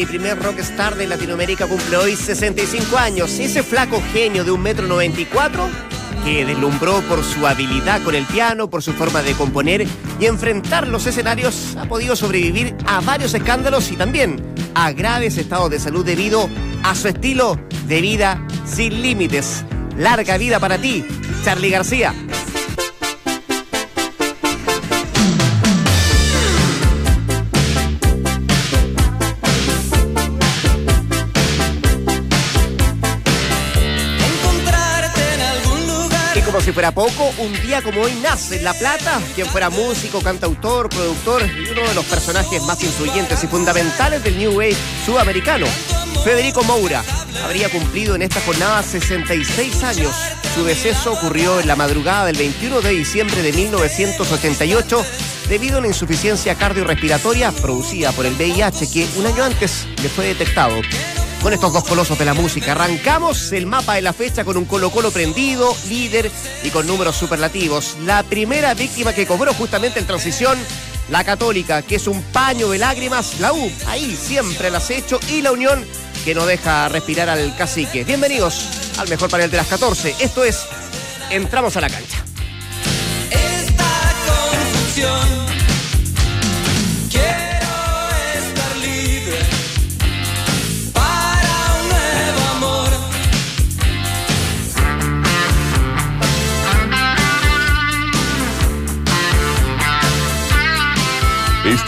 y primer rockstar de Latinoamérica cumple hoy 65 años. Ese flaco genio de un metro 94 que deslumbró por su habilidad con el piano, por su forma de componer y enfrentar los escenarios, ha podido sobrevivir a varios escándalos y también a graves estados de salud debido a su estilo de vida sin límites. Larga vida para ti, Charlie García. Si fuera poco, un día como hoy nace en La Plata, quien fuera músico, cantautor, productor y uno de los personajes más influyentes y fundamentales del New Wave sudamericano, Federico Moura. Habría cumplido en esta jornada 66 años. Su deceso ocurrió en la madrugada del 21 de diciembre de 1988 debido a una insuficiencia cardiorrespiratoria producida por el VIH que un año antes le fue detectado. Con estos dos colosos de la música, arrancamos el mapa de la fecha con un Colo Colo prendido, líder y con números superlativos. La primera víctima que cobró justamente en transición, la Católica, que es un paño de lágrimas, la U, ahí siempre el acecho, y la Unión, que no deja respirar al cacique. Bienvenidos al mejor panel de las 14. Esto es Entramos a la cancha. Esta confusión.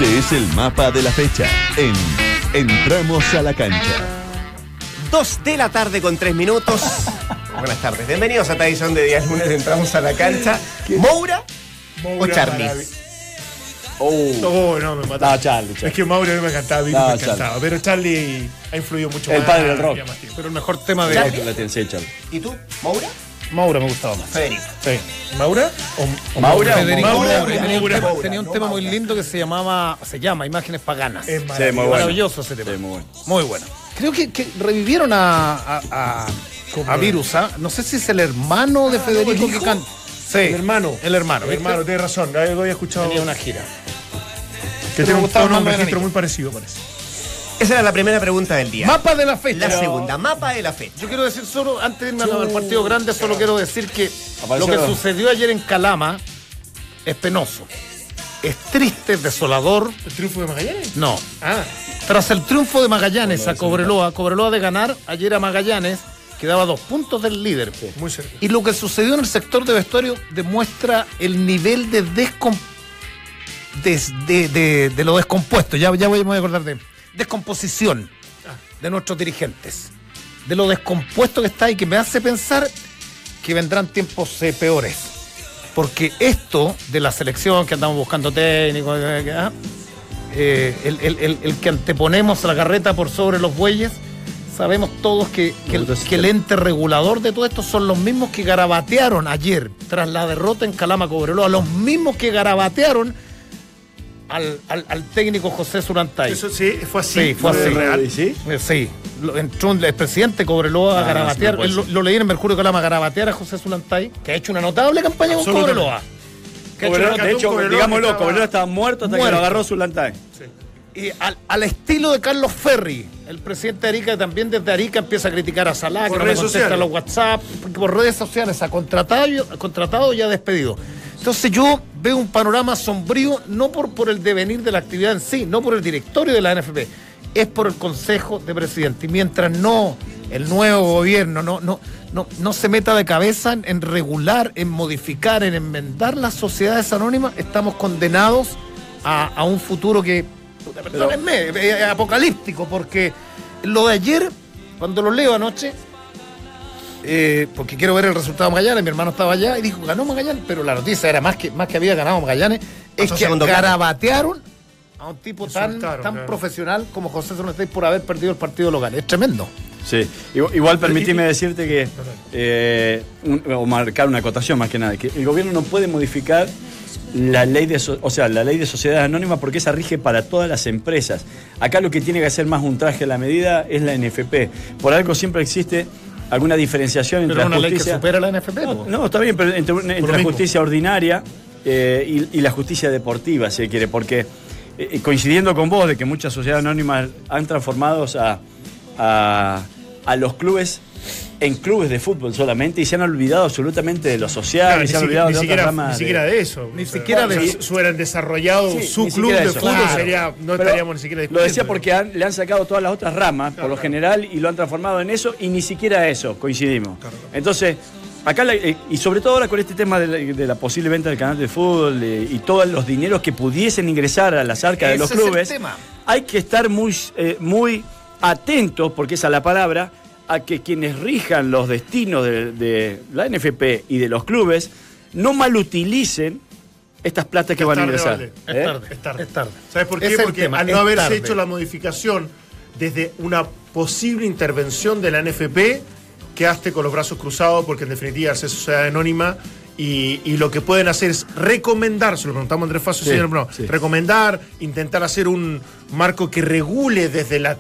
Este es el mapa de la fecha en Entramos a la cancha. Dos de la tarde con tres minutos. Buenas tardes. Bienvenidos a esta edición de Días Lunes. Entramos a la cancha. ¿Moura o Charlie? Oh, no, me mataba. No, Charlie, Charlie. Es que Mauro no me encantaba, Vico No, me encantaba. Pero Charlie ha influido mucho El más. padre del rock. ya más tiempo. Pero el mejor tema de. Charlie. La Charlie. ¿Y tú? ¿Moura? Maura me gustaba más. Federico. Sí. ¿Maura? O, o Maura Federico Maura. Maura. tenía, un Maura. tema, tenía un tema muy lindo que se llamaba, se llama Imágenes Paganas. Es Sí, muy maravilloso. bueno. Maravilloso ese tema. Sí, muy bueno. Muy bueno. Creo que, que revivieron a, a, a, ¿Cómo a? Virus, ¿ah? No sé si es el hermano de Federico ¿el que canta. Sí. El hermano. El hermano. El ¿viste? hermano, tienes razón. Algo había escuchado. Tenía una gira. Que tiene un un registro muy parecido, parece. Esa era la primera pregunta del día. Mapa de la fecha. La segunda, mapa de la fecha. Yo quiero decir solo, antes de irme al partido grande, solo quiero decir que lo que sucedió ayer en Calama es penoso. Es triste, es desolador. ¿El triunfo de Magallanes? No. Ah, Tras el triunfo de Magallanes a Cobreloa, Cobreloa de ganar ayer a Magallanes, quedaba dos puntos del líder. muy cerca. Y lo que sucedió en el sector de vestuario demuestra el nivel de descom- des- de, de- de lo descompuesto. Ya, ya voy, me voy a acordar de descomposición de nuestros dirigentes. De lo descompuesto que está y que me hace pensar que vendrán tiempos eh, peores. Porque esto de la selección que andamos buscando técnicos, eh, eh, ah, el, el- el- el que anteponemos la carreta por sobre los bueyes, sabemos todos que, que el, que el ente regulador de todo esto son los mismos que garabatearon ayer, tras la derrota en Calama Cobreloa, los mismos que garabatearon al, al- al técnico José Surantay. Eso sí, fue así. Sí, fue así. real. ¿Y sí? Eh, Sí, entró un- el presidente Cobreloa a Ah, garabatear, sí, no lo, lo leí en el Mercurio Calama, a garabatear a José Zulantay, que ha hecho una notable campaña con. Cobreloa. Que ha hecho de hecho, Cobreloa digámoslo, que estaba- Cobreloa estaba muerto hasta que Muerto. lo agarró su lantay. Y al, al estilo de Carlos Ferri, el presidente de Arica también desde Arica empieza a criticar a Salah, Por que no le redes contesta sociales. los WhatsApp, por redes sociales, a contratado, y- contratado y a despedido. Entonces yo veo un panorama sombrío, no por, por el devenir de la actividad en sí, no por el directorio de la NFP, es por el Consejo de Presidente. Y mientras no el nuevo gobierno no, no, no, no se meta de cabeza en, regular, en modificar, en enmendar las sociedades anónimas, estamos condenados a, a un futuro que, perdónenme, es apocalíptico, porque lo de ayer, cuando lo leo anoche, eh, porque quiero ver el resultado de Magallanes, mi hermano estaba allá y dijo, ganó Magallanes, pero la noticia era más que, más que había ganado Magallanes, es que garabatearon a un tipo tan, tan claro. profesional como José Zonestay por haber perdido el partido local. Es tremendo. Sí, igual, igual permitime decirte que, eh, un- o marcar una acotación más que nada, que el gobierno no puede modificar la ley de, so- o sea, la ley de sociedades anónimas porque esa rige para todas las empresas. Acá lo que tiene que hacer más un traje a la medida es la NFP. Por algo siempre existe alguna diferenciación entre Pero es la una ley que supera la NFP. No, po. no, está bien, pero entre, la mismo. justicia ordinaria eh, y, y la justicia deportiva, si se quiere, porque eh, coincidiendo con vos de que muchas sociedades anónimas han transformado a, a, a los clubes en clubes de fútbol solamente y se han olvidado absolutamente de lo social Claro, y ni, se han siquiera, olvidado ni de siquiera- otras ramas ni de- siquiera de eso. Ni O sea, siquiera de- Si si hubieran desarrollado Sí, su club de eso, fútbol, claro. sería, no Pero estaríamos ni siquiera Lo decía discutiendo. porque han- le han sacado todas las otras ramas, por lo general, y lo han transformado en eso, y ni siquiera eso, coincidimos. Entonces, acá, la- eh, y sobre todo ahora con este tema de la, de la posible venta del canal de fútbol y todos los dineros que pudiesen ingresar a las arcas de los Ese es el clubes, tema. hay que estar muy, eh, muy atentos, porque esa es la palabra, a que quienes rijan los destinos de, de la NFP y de los clubes no malutilicen estas platas que Es van a ingresar. Valde. Es ¿Eh? tarde. Es tarde. Es tarde. ¿Sabes por qué? Porque tema, al no haberse tarde. hecho la modificación desde una posible intervención de la NFP, quedaste con los brazos cruzados porque en definitiva es sociedad anónima y, y lo que pueden hacer es recomendar, se lo preguntamos a Andrés Faso, Sí, señor Bruno, sí. recomendar, intentar hacer un marco que regule desde, la,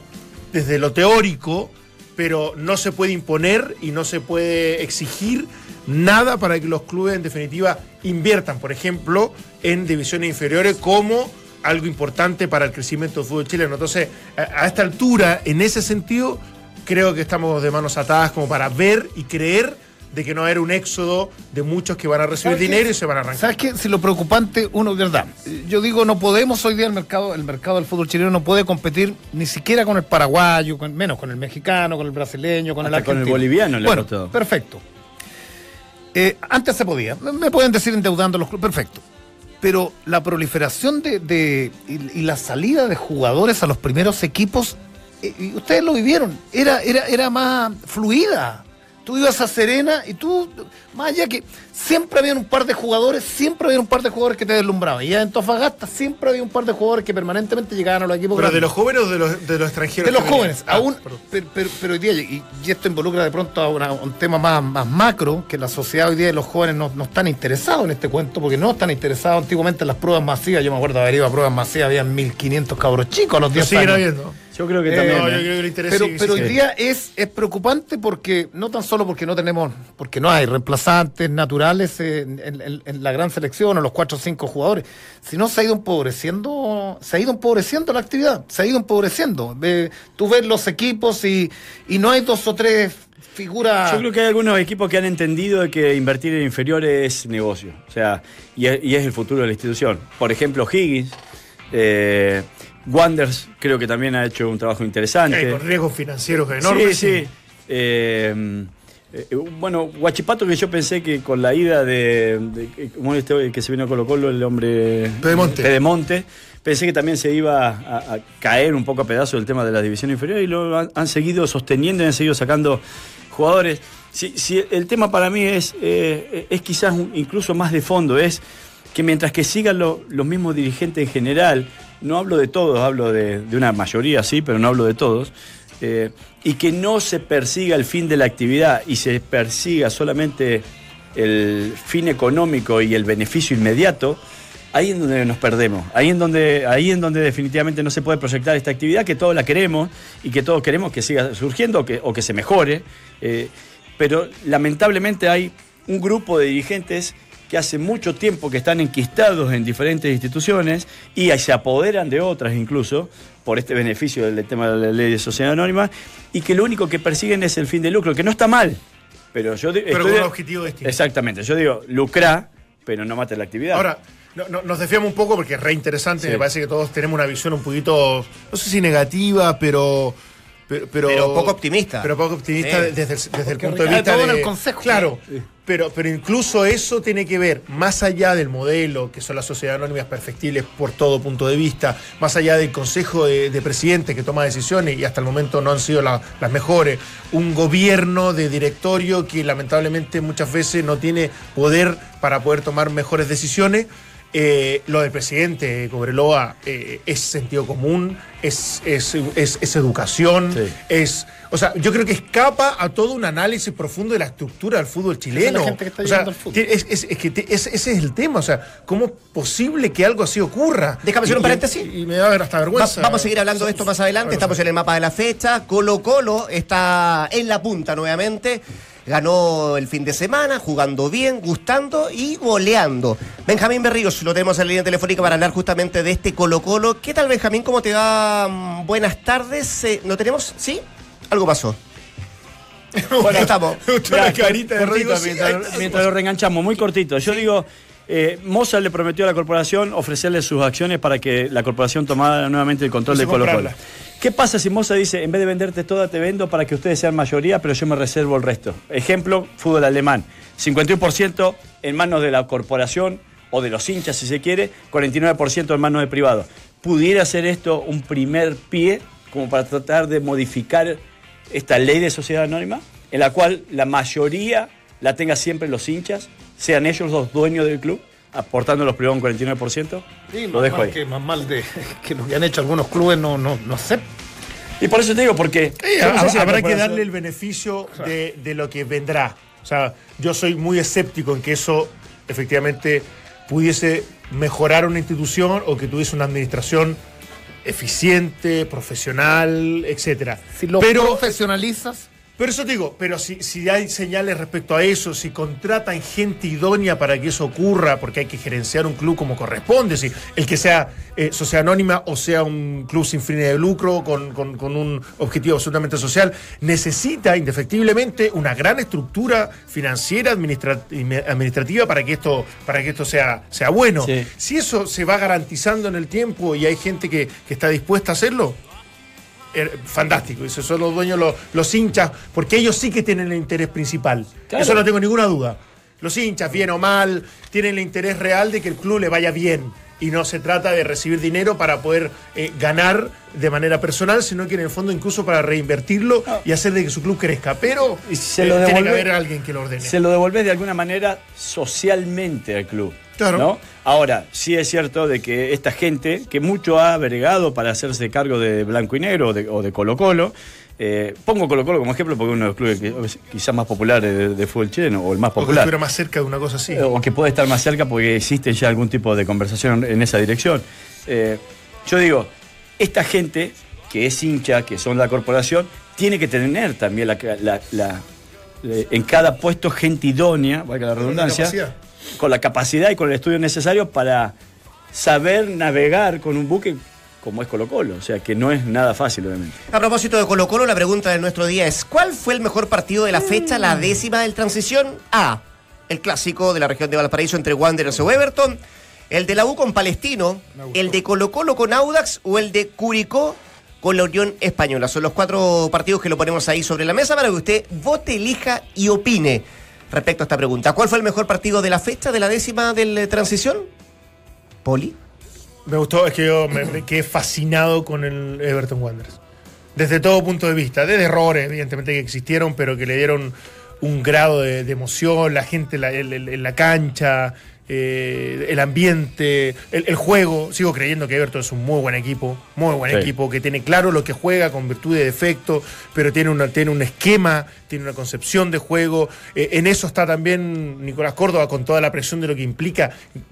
desde lo teórico, pero no se puede imponer y no se puede exigir nada para que los clubes en definitiva inviertan, por ejemplo, en divisiones inferiores como algo importante para el crecimiento del fútbol chileno. Entonces, a, esta altura, en ese sentido, creo que estamos de manos atadas como para ver y creer de que no va a haber un éxodo de muchos que van a recibir dinero y se van a arrancar. ¿Sabes qué? Si lo preocupante, uno, de verdad, yo digo, no podemos hoy día el mercado, el mercado del fútbol chileno no puede competir ni siquiera con el paraguayo, con- menos con el mexicano, con el brasileño, con el Hasta con el argentino. boliviano le Bueno, perfecto. Eh, antes se podía, me me pueden decir endeudando los clubes, perfecto. Pero la proliferación de, de- y, y la salida de jugadores a los primeros equipos, eh, y ustedes lo vivieron, era, era, era más fluida. Tú ibas a Serena y tú, más allá que siempre había un par de jugadores, siempre había un par de jugadores que te deslumbraban. Y ya en Tofagasta siempre había un par de jugadores que permanentemente llegaban a los equipos ¿Pero de los jóvenes o de los, de los extranjeros? De los jóvenes, Ah, aún, pero, hoy día, y, y esto involucra de pronto a una- un tema más, más macro, que la sociedad hoy día de los jóvenes no, no están interesados en este cuento, porque no están interesados antiguamente en las pruebas masivas. Yo me acuerdo haber ido a pruebas masivas, había 1500 cabros chicos a los Lo 10 siguen años. habiendo. Yo creo que Eh, también. No, yo ¿eh? creo que el interés Pero, hoy día es, es preocupante porque no tan solo porque no tenemos, porque no hay reemplazantes naturales en, en- en- en la gran selección o los cuatro o cinco jugadores, sino se ha ido empobreciendo, se ha ido empobreciendo la actividad, se ha ido empobreciendo. Ve- tú ves los equipos y, y no hay dos o tres figuras. Yo creo que hay algunos equipos que han entendido de que invertir en inferiores es negocio. O sea, y es, y es el futuro de la institución. Por ejemplo, Higgins. Eh, Wanders creo que también ha hecho un trabajo interesante. Eh, con riesgos financieros enormes. Sí, sí. Eh, eh, bueno, Guachipato que yo pensé que con la ida de, de- ¿cómo es este que se vino a Colo Colo, el hombre Pedemonte. Pedemonte, pensé que también se iba a, a caer un poco a pedazo del tema de la división inferior y lo han, han seguido sosteniendo y han seguido sacando jugadores. Si, si el tema para mí es, eh, es quizás un- incluso más de fondo, es que mientras que sigan lo- los mismos dirigentes en general, no hablo de todos, hablo de, de una mayoría, sí, pero no hablo de todos, eh, y que no se persiga el fin de la actividad y se persiga solamente el fin económico y el beneficio inmediato, ahí en donde nos perdemos, ahí en donde, ahí en donde definitivamente no se puede proyectar esta actividad, que todos la queremos y que todos queremos que siga surgiendo o que, o que se mejore, eh, pero lamentablemente hay un grupo de dirigentes que hace mucho tiempo que están enquistados en diferentes instituciones y se apoderan de otras incluso por este beneficio del tema de la ley de sociedad anónima y que lo único que persiguen es el fin de lucro, que no está mal. Pero yo di- Pero estoy con un objetivo distinto. Exactamente, yo digo, lucra, pero no mate la actividad. Ahora, no- no- nos desviamos un poco porque es re interesante. Sí. Me parece que todos tenemos una visión un poquito, no sé si negativa, pero. Pero, Pero poco optimista. Pero poco optimista Sí. desde el, desde el Porque punto de vista. todo en de- el consejo. Claro. Pero, pero incluso eso tiene que ver, más allá del modelo, que son las sociedades anónimas perfectibles por todo punto de vista, más allá del consejo de, de presidente que toma decisiones y hasta el momento no han sido la- las mejores, un gobierno de directorio que lamentablemente muchas veces no tiene poder para poder tomar mejores decisiones. Eh, lo del presidente Cobreloa eh, es sentido común, es, es, es- es educación, Sí. es. O sea, yo creo que escapa a todo un análisis profundo de la estructura del fútbol chileno. O sea, es, que te- ese es el tema. O sea, ¿cómo es posible que algo así ocurra? Déjame hacer un paréntesis. Y, y me da hasta vergüenza. Va- vamos a seguir hablando de esto más adelante. Estamos en el mapa de la fecha. Colo Colo está en la punta nuevamente. Ganó el fin de semana, jugando bien, gustando y goleando. Benjamín Berríos, lo tenemos en la línea telefónica para hablar justamente de este Colo Colo. ¿Qué tal Benjamín? ¿Cómo te va? Mm, Buenas tardes. Eh, ¿No tenemos? ¿Sí? Algo pasó. Bueno, estamos. Me gustó la carita de cortito, mientras, mientras lo reenganchamos, muy cortito. Yo digo, eh, Mozart le prometió a la corporación ofrecerle sus acciones para que la corporación tomara nuevamente el control de Pues Colo Colo. comprarla. ¿Qué pasa si Mozart dice, en vez de venderte toda, te vendo para que ustedes sean mayoría, pero yo me reservo el resto? Ejemplo, fútbol alemán. 51% en manos de la corporación o de los hinchas, si se quiere, 49% en manos de privado. ¿Pudiera ser esto un primer pie como para tratar de modificar esta ley de sociedad anónima, en la cual la mayoría la tenga siempre los hinchas, sean ellos los dueños del club, aportando los privados un 49%? Sí, lo más dejo mal ahí. Que, más mal de que lo que han hecho algunos clubes no, no, no sé. Y por eso te digo, porque Sí, yo no sé si la habrá que darle el beneficio de, de lo que vendrá. O sea, yo soy muy escéptico en que eso efectivamente pudiese mejorar una institución o que tuviese una administración eficiente, profesional, etcétera. Si lo pero, profesionalizas, pero eso te digo, pero si, si hay señales respecto a eso, si contratan gente idónea para que eso ocurra, porque hay que gerenciar un club como corresponde, si el que sea eh, sociedad anónima o sea un club sin fines de lucro, con, con- con un objetivo absolutamente social, necesita indefectiblemente una gran estructura financiera, administra- administrativa para que esto, para que esto sea, sea bueno. Sí. Si eso se va garantizando en el tiempo y hay gente que, que está dispuesta a hacerlo, er- fantástico. Esos son los dueños, los, los hinchas, porque ellos sí que tienen el interés principal. Claro. Eso no tengo ninguna duda. Los hinchas, bien o mal, tienen el interés real de que el club le vaya bien. Y no se trata de recibir dinero para poder eh, ganar de manera personal, sino que en el fondo incluso para reinvertirlo y hacer de que su club crezca. Pero Y se eh, lo tiene que devuelve- haber alguien que lo ordene. se lo devolvés de alguna manera socialmente al club. Claro. ¿no? Ahora, sí es cierto de que esta gente, que mucho ha bregado para hacerse cargo de Blanco y Negro o de, o de Colo Colo, eh, pongo Colo Colo como ejemplo porque es uno de los clubes que- quizás más populares de, de fútbol chileno, o el más o que popular. estuviera más cerca de una cosa así. Eh, o que puede estar más cerca porque existe ya algún tipo de conversación en esa dirección. Eh, yo digo, esta gente que es hincha, que son la corporación, tiene que tener también la, la- la- en cada puesto gente idónea, valga la redundancia. Con la capacidad y con el estudio necesario para saber navegar con un buque como es Colo Colo. O sea, que no es nada fácil, obviamente. A propósito de Colo Colo, la pregunta de nuestro día es ¿cuál fue el mejor partido de la fecha, la décima del transición? A. El clásico de la región de Valparaíso entre Wanderers o Everton. El de la U con Palestino. El de Colo Colo con Audax o el de Curicó con la Unión Española. Son los cuatro partidos que lo ponemos ahí sobre la mesa para que usted vote, elija y opine respecto a esta pregunta. ¿Cuál fue el mejor partido de la fecha, de la décima del eh, transición? Poli. Me gustó, es que yo me, quedé fascinado con el Everton Wanderers. Desde todo punto de vista, desde errores, evidentemente, que existieron, pero que le dieron un grado de, emoción, la gente en la cancha, eh, el ambiente, el, el juego. Sigo creyendo que Everton es un muy buen equipo, muy buen Sí. equipo, que tiene claro lo que juega con virtud de defecto, pero tiene, una, tiene un esquema, tiene una concepción de juego. Eh, en eso está también Nicolás Córdoba con toda la presión de lo que implica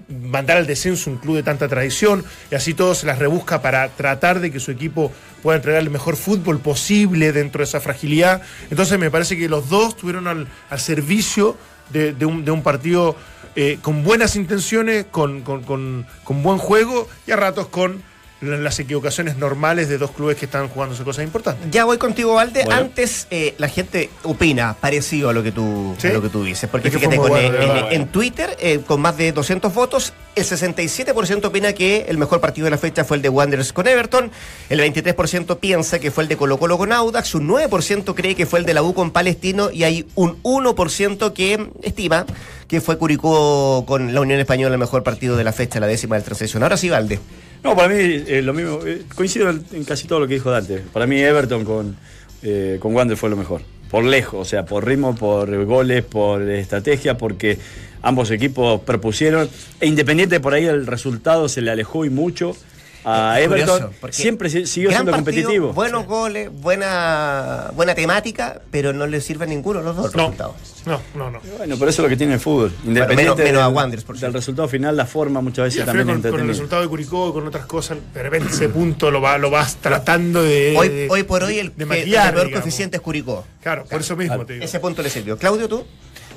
mandar al descenso un club de tanta tradición, y así todo se las rebusca para tratar de que su equipo pueda entregar el mejor fútbol posible dentro de esa fragilidad. Entonces me parece que los dos estuvieron al, al servicio de, de un, de un partido eh, con buenas intenciones, con, con- con- con buen juego y a ratos con la- las equivocaciones normales de dos clubes que están jugándose cosas importantes. Ya voy contigo, Valde. Bueno. Antes eh, la gente opina parecido a lo que tú, ¿Sí? a lo que tú dices. Porque Es fíjate, con, eh, bueno, en Twitter, eh, con más de 200 votos, el 67% opina que el mejor partido de la fecha fue el de Wanderers con Everton, el 23% piensa que fue el de Colo Colo con Audax, un 9% cree que fue el de la U con Palestino y hay un 1% que estima que fue Curicó con la Unión Española el mejor partido de la fecha, la décima del transición. Ahora sí, Valde. No, para mí eh, lo mismo. eh, coincido en, casi todo lo que dijo Dante. Para mí Everton con, eh, con Wander fue lo mejor. Por lejos, o sea, por ritmo, por goles, por estrategia, porque ambos equipos propusieron. E Independiente por ahí el resultado se le alejó y mucho. A Es Everton, curioso, siempre si- siguió siendo partido, competitivo. Buenos goles, buena, buena temática, pero no le sirve a ninguno los dos No, resultados. no, no, no. Bueno, pero eso es lo que tiene el fútbol. Independiente menos- menos a del, Wanderers, por del cierto. resultado final, la forma muchas veces también con, con el resultado de Curicó y con otras cosas, de repente ese punto lo, va, lo vas tratando de. Hoy, de- hoy por hoy el, de maquillar, el peor digamos. coeficiente es Curicó. Claro, por eso mismo te digo. Ese punto le sirvió. Claudio, tú.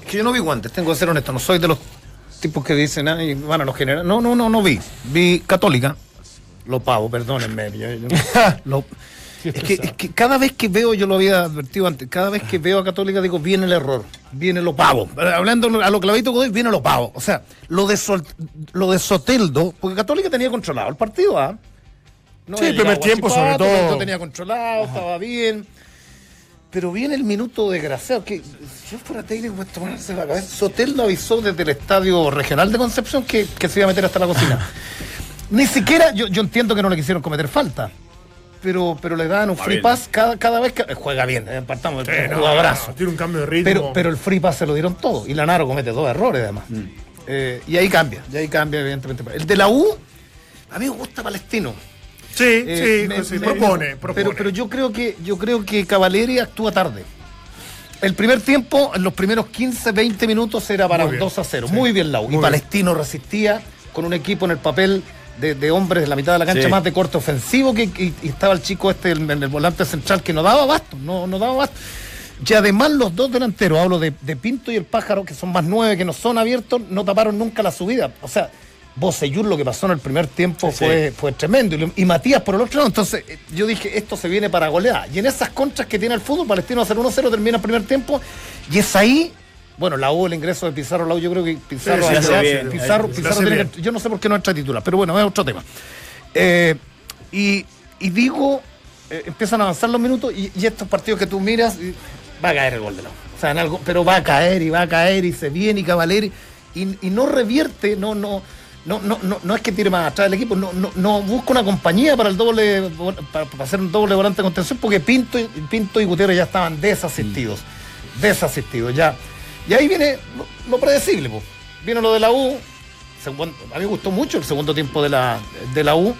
Es que yo no vi guantes, tengo que ser honesto, no soy de los tipos que dicen, ay, bueno, los generales. No, no, no, no vi. Vi Católica, lo pago, perdónenme. yo- yo- lo- es, que, es que cada vez que veo, yo lo había advertido antes, cada vez que veo a Católica digo, viene el error, viene lo pavo. Hablando a lo clavito, Godoy, viene lo pavo. O sea, lo de, Sol- lo de Soteldo, porque Católica tenía controlado el partido, ¿ah? No Sí, el primer tiempo, sobre todo. Lo tenía controlado, estaba bien. Pero viene el minuto desgraciado que si yo fuera técnico pues tomarse la cabeza. Soteldo avisó desde el estadio regional de Concepción que, que se iba a meter hasta la cocina. Ni siquiera, yo, yo entiendo que no le quisieron cometer falta. Pero, pero le dan un free bien. pass cada, cada vez que. eh, Juega bien, eh, partamos Sí, del no, jugadorazo. no, tiene un cambio de ritmo. Pero, pero el free pass se lo dieron todo. Y Lanaro comete dos errores además. Eh, y ahí cambia, y ahí cambia, evidentemente. El de la U, a mí me gusta Palestino. sí, Eh, sí, me- sí, me- propone, propone. Pero, pero yo creo que yo creo que Cavaleri actúa tarde. El primer tiempo, en los primeros 15, 20 minutos era para Muy un bien, 2 a 0. sí. Muy bien la U. Muy Y bien. Palestino resistía con un equipo en el papel de, de hombres en la mitad de la cancha Sí. más de corte ofensivo que y, y estaba el chico este en, en el volante central que no daba basto, no, no daba basto. Y además los dos delanteros, hablo de, de Pinto y el Pájaro, que son más nueve, que no son abiertos, no taparon nunca la subida. O sea, Bocellur lo que pasó en el primer tiempo Sí. fue, fue tremendo. Y, Matías por el otro lado. Entonces eh, yo dije, esto se viene para golear. Y en esas contras que tiene el fútbol, Palestino hacer 1-0, termina el primer tiempo. Y es ahí, bueno, la U, el ingreso de Pizarro, la U, yo creo que Pizarro, Sí, sí, bien. Pizarro, Pizarro tiene que- yo no sé por qué no entra titular, pero bueno, es otro tema. Eh, y, y digo, eh, empiezan a avanzar los minutos y, y estos partidos que tú miras, y va a caer el gol de la U. O sea, en algo, pero va a caer y va a caer y se viene y Cavaleri y, y no revierte, no, no. No, no, no, no es que tire más atrás el equipo, no, no, no busca una compañía para el doble para, para hacer un doble volante de contención, porque Pinto y, Pinto y Gutiérrez ya estaban desasistidos. Desasistidos, ya. Y ahí viene lo, predecible, pues. Viene lo de la U. a mí me gustó mucho el segundo tiempo de la, de la U.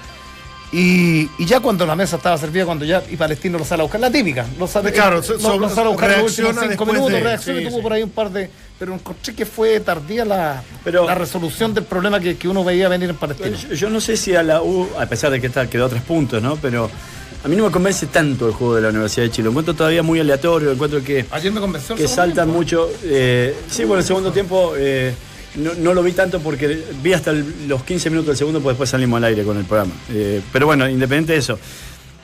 Y, y ya cuando la mesa estaba servida, cuando ya y Palestino lo sale a buscar, la típica. Lo sale, Claro, lo- so- lo, so- sale a buscar en los últimos cinco minutos, de- reacciona y sí, tuvo sí. por ahí un par de. Pero encontré que fue tardía la, Pero- la resolución del problema que, que uno veía venir en Palestino. Yo, yo no sé si a la U, a pesar de que está, quedó tres puntos, ¿no? Pero a mí no me convence tanto el juego de la Universidad de Chile. Lo encuentro todavía muy aleatorio, encuentro que, Ayer me convenció el que saltan tiempo. mucho. eh, sí, bueno, el segundo tiempo eh, no, no lo vi tanto porque vi hasta el- los 15 minutos del segundo, pues después salimos al aire con el programa. Eh, pero bueno, independiente de eso.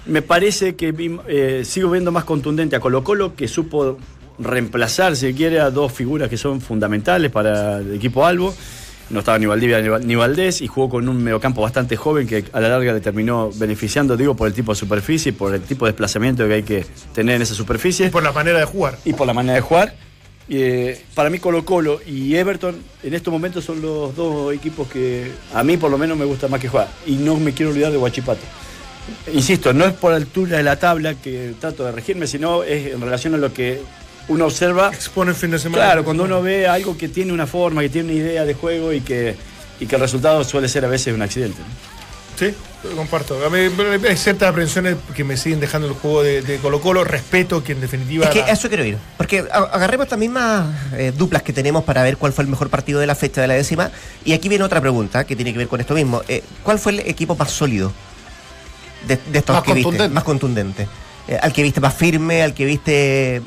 Me parece que vi- eh, sigo viendo más contundente a Colo Colo que supo reemplazar, si quiere, a dos figuras que son fundamentales para el equipo Albo. No estaba ni Valdivia ni Val- ni Valdés y jugó con un mediocampo bastante joven que a la larga le terminó beneficiando, digo, por el tipo de superficie, por el tipo de desplazamiento que hay que tener en esa superficie Y por la manera de jugar. y por la manera de jugar. Eh, para mí Colo Colo y Everton en estos momentos son los dos equipos que a mí por lo menos me gusta más que jugar. Y no me quiero olvidar de Huachipato. Insisto, no es por altura de la tabla que trato de regirme, sino es en relación a lo que uno observa. Expone el fin de semana. Claro, cuando uno ve algo que tiene una forma, que tiene una idea de juego y que, y que el resultado suele ser a veces un accidente. Sí, lo comparto. A mí hay ciertas aprensiones que me siguen dejando el juego de, de Colo Colo. Respeto que en definitiva... Es que la- a eso quiero ir. Porque agarremos estas mismas eh, duplas que tenemos para ver cuál fue el mejor partido de la fecha de la décima. Y aquí viene otra pregunta que tiene que ver con esto mismo. Eh, ¿Cuál fue el equipo más sólido de, de estos Más que viste? contundente. Más contundente. Eh, al que viste más firme, al que viste,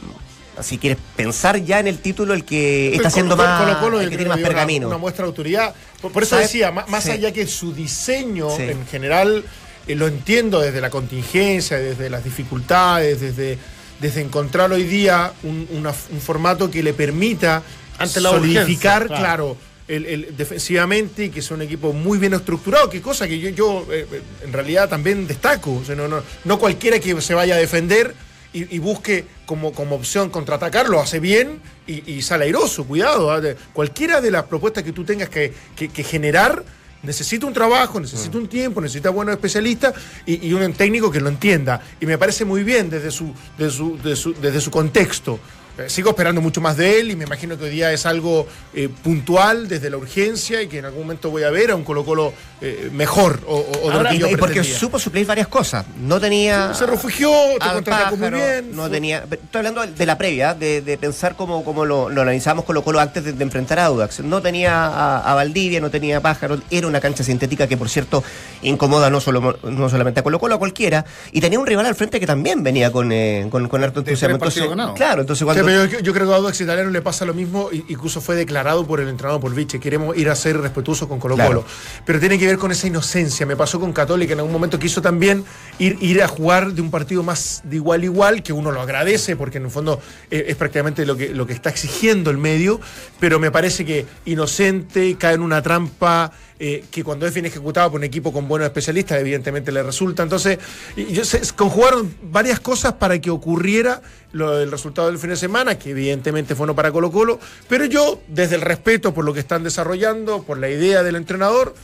si quieres pensar ya en el título, el que está Colo- haciendo Colo- más, Colo Colo, el que tiene más una- pergamino. Una, muestra de autoridad. Por, por eso ¿Sabes? decía, má- más Sí. allá que su diseño Sí. en general, eh, lo entiendo desde la contingencia, desde las dificultades, desde, desde encontrar hoy día un, una- un formato que le permita Ante la solidificar, claro. el- el- defensivamente y que es un equipo muy bien estructurado, que cosa que yo, yo, eh, eh, en realidad también destaco. O sea, no, no, no cualquiera que se vaya a defender y, busque como, como opción contraatacar, lo hace bien y, y sale airoso, cuidado. De- Cualquiera de las propuestas que tú tengas que, que- generar necesita un trabajo, necesita un tiempo, necesita buenos especialistas y, y un técnico que lo entienda. Y me parece muy bien desde su, desde su, desde su- desde su contexto. Eh, sigo esperando mucho más de él y me imagino que hoy día es algo eh, puntual desde la urgencia y que en algún momento voy a ver a un Colo Colo eh, mejor o, o- de lo que yo y porque supo suplir varias cosas. No tenía. Se refugió, te al contraatacó muy bien. No tenía. Estoy hablando de la previa, de, de pensar cómo, cómo lo, lo analizamos Colo Colo antes de, de enfrentar a Audax. No tenía a, a Valdivia, no tenía a Pájaro. Era una cancha sintética que, por cierto, incomoda no, solo, no solamente a Colo Colo, a cualquiera. Y tenía un rival al frente que también venía con, eh, con, con harto entusiasmo. Entonces, claro, entonces cuando. Pero yo, yo creo que a Audax Italiano le pasa lo mismo, y- incluso fue declarado por el entrenador por Vichy, queremos ir a ser respetuosos con Colo Colo. Claro. Pero tiene que ver con esa inocencia. Me pasó con Católica en algún momento quiso también ir, ir a jugar de un partido más de igual a igual, que uno lo agradece, porque en el fondo eh, es prácticamente lo que, lo que está exigiendo el medio, pero me parece que inocente, cae en una trampa. Eh, que cuando es bien ejecutado por un equipo con buenos especialistas, evidentemente le resulta. Entonces, y yo sé, conjugaron varias cosas para que ocurriera lo, el resultado del fin de semana, que evidentemente fue no para Colo Colo, pero yo, desde el respeto por lo que están desarrollando, por la idea del entrenador,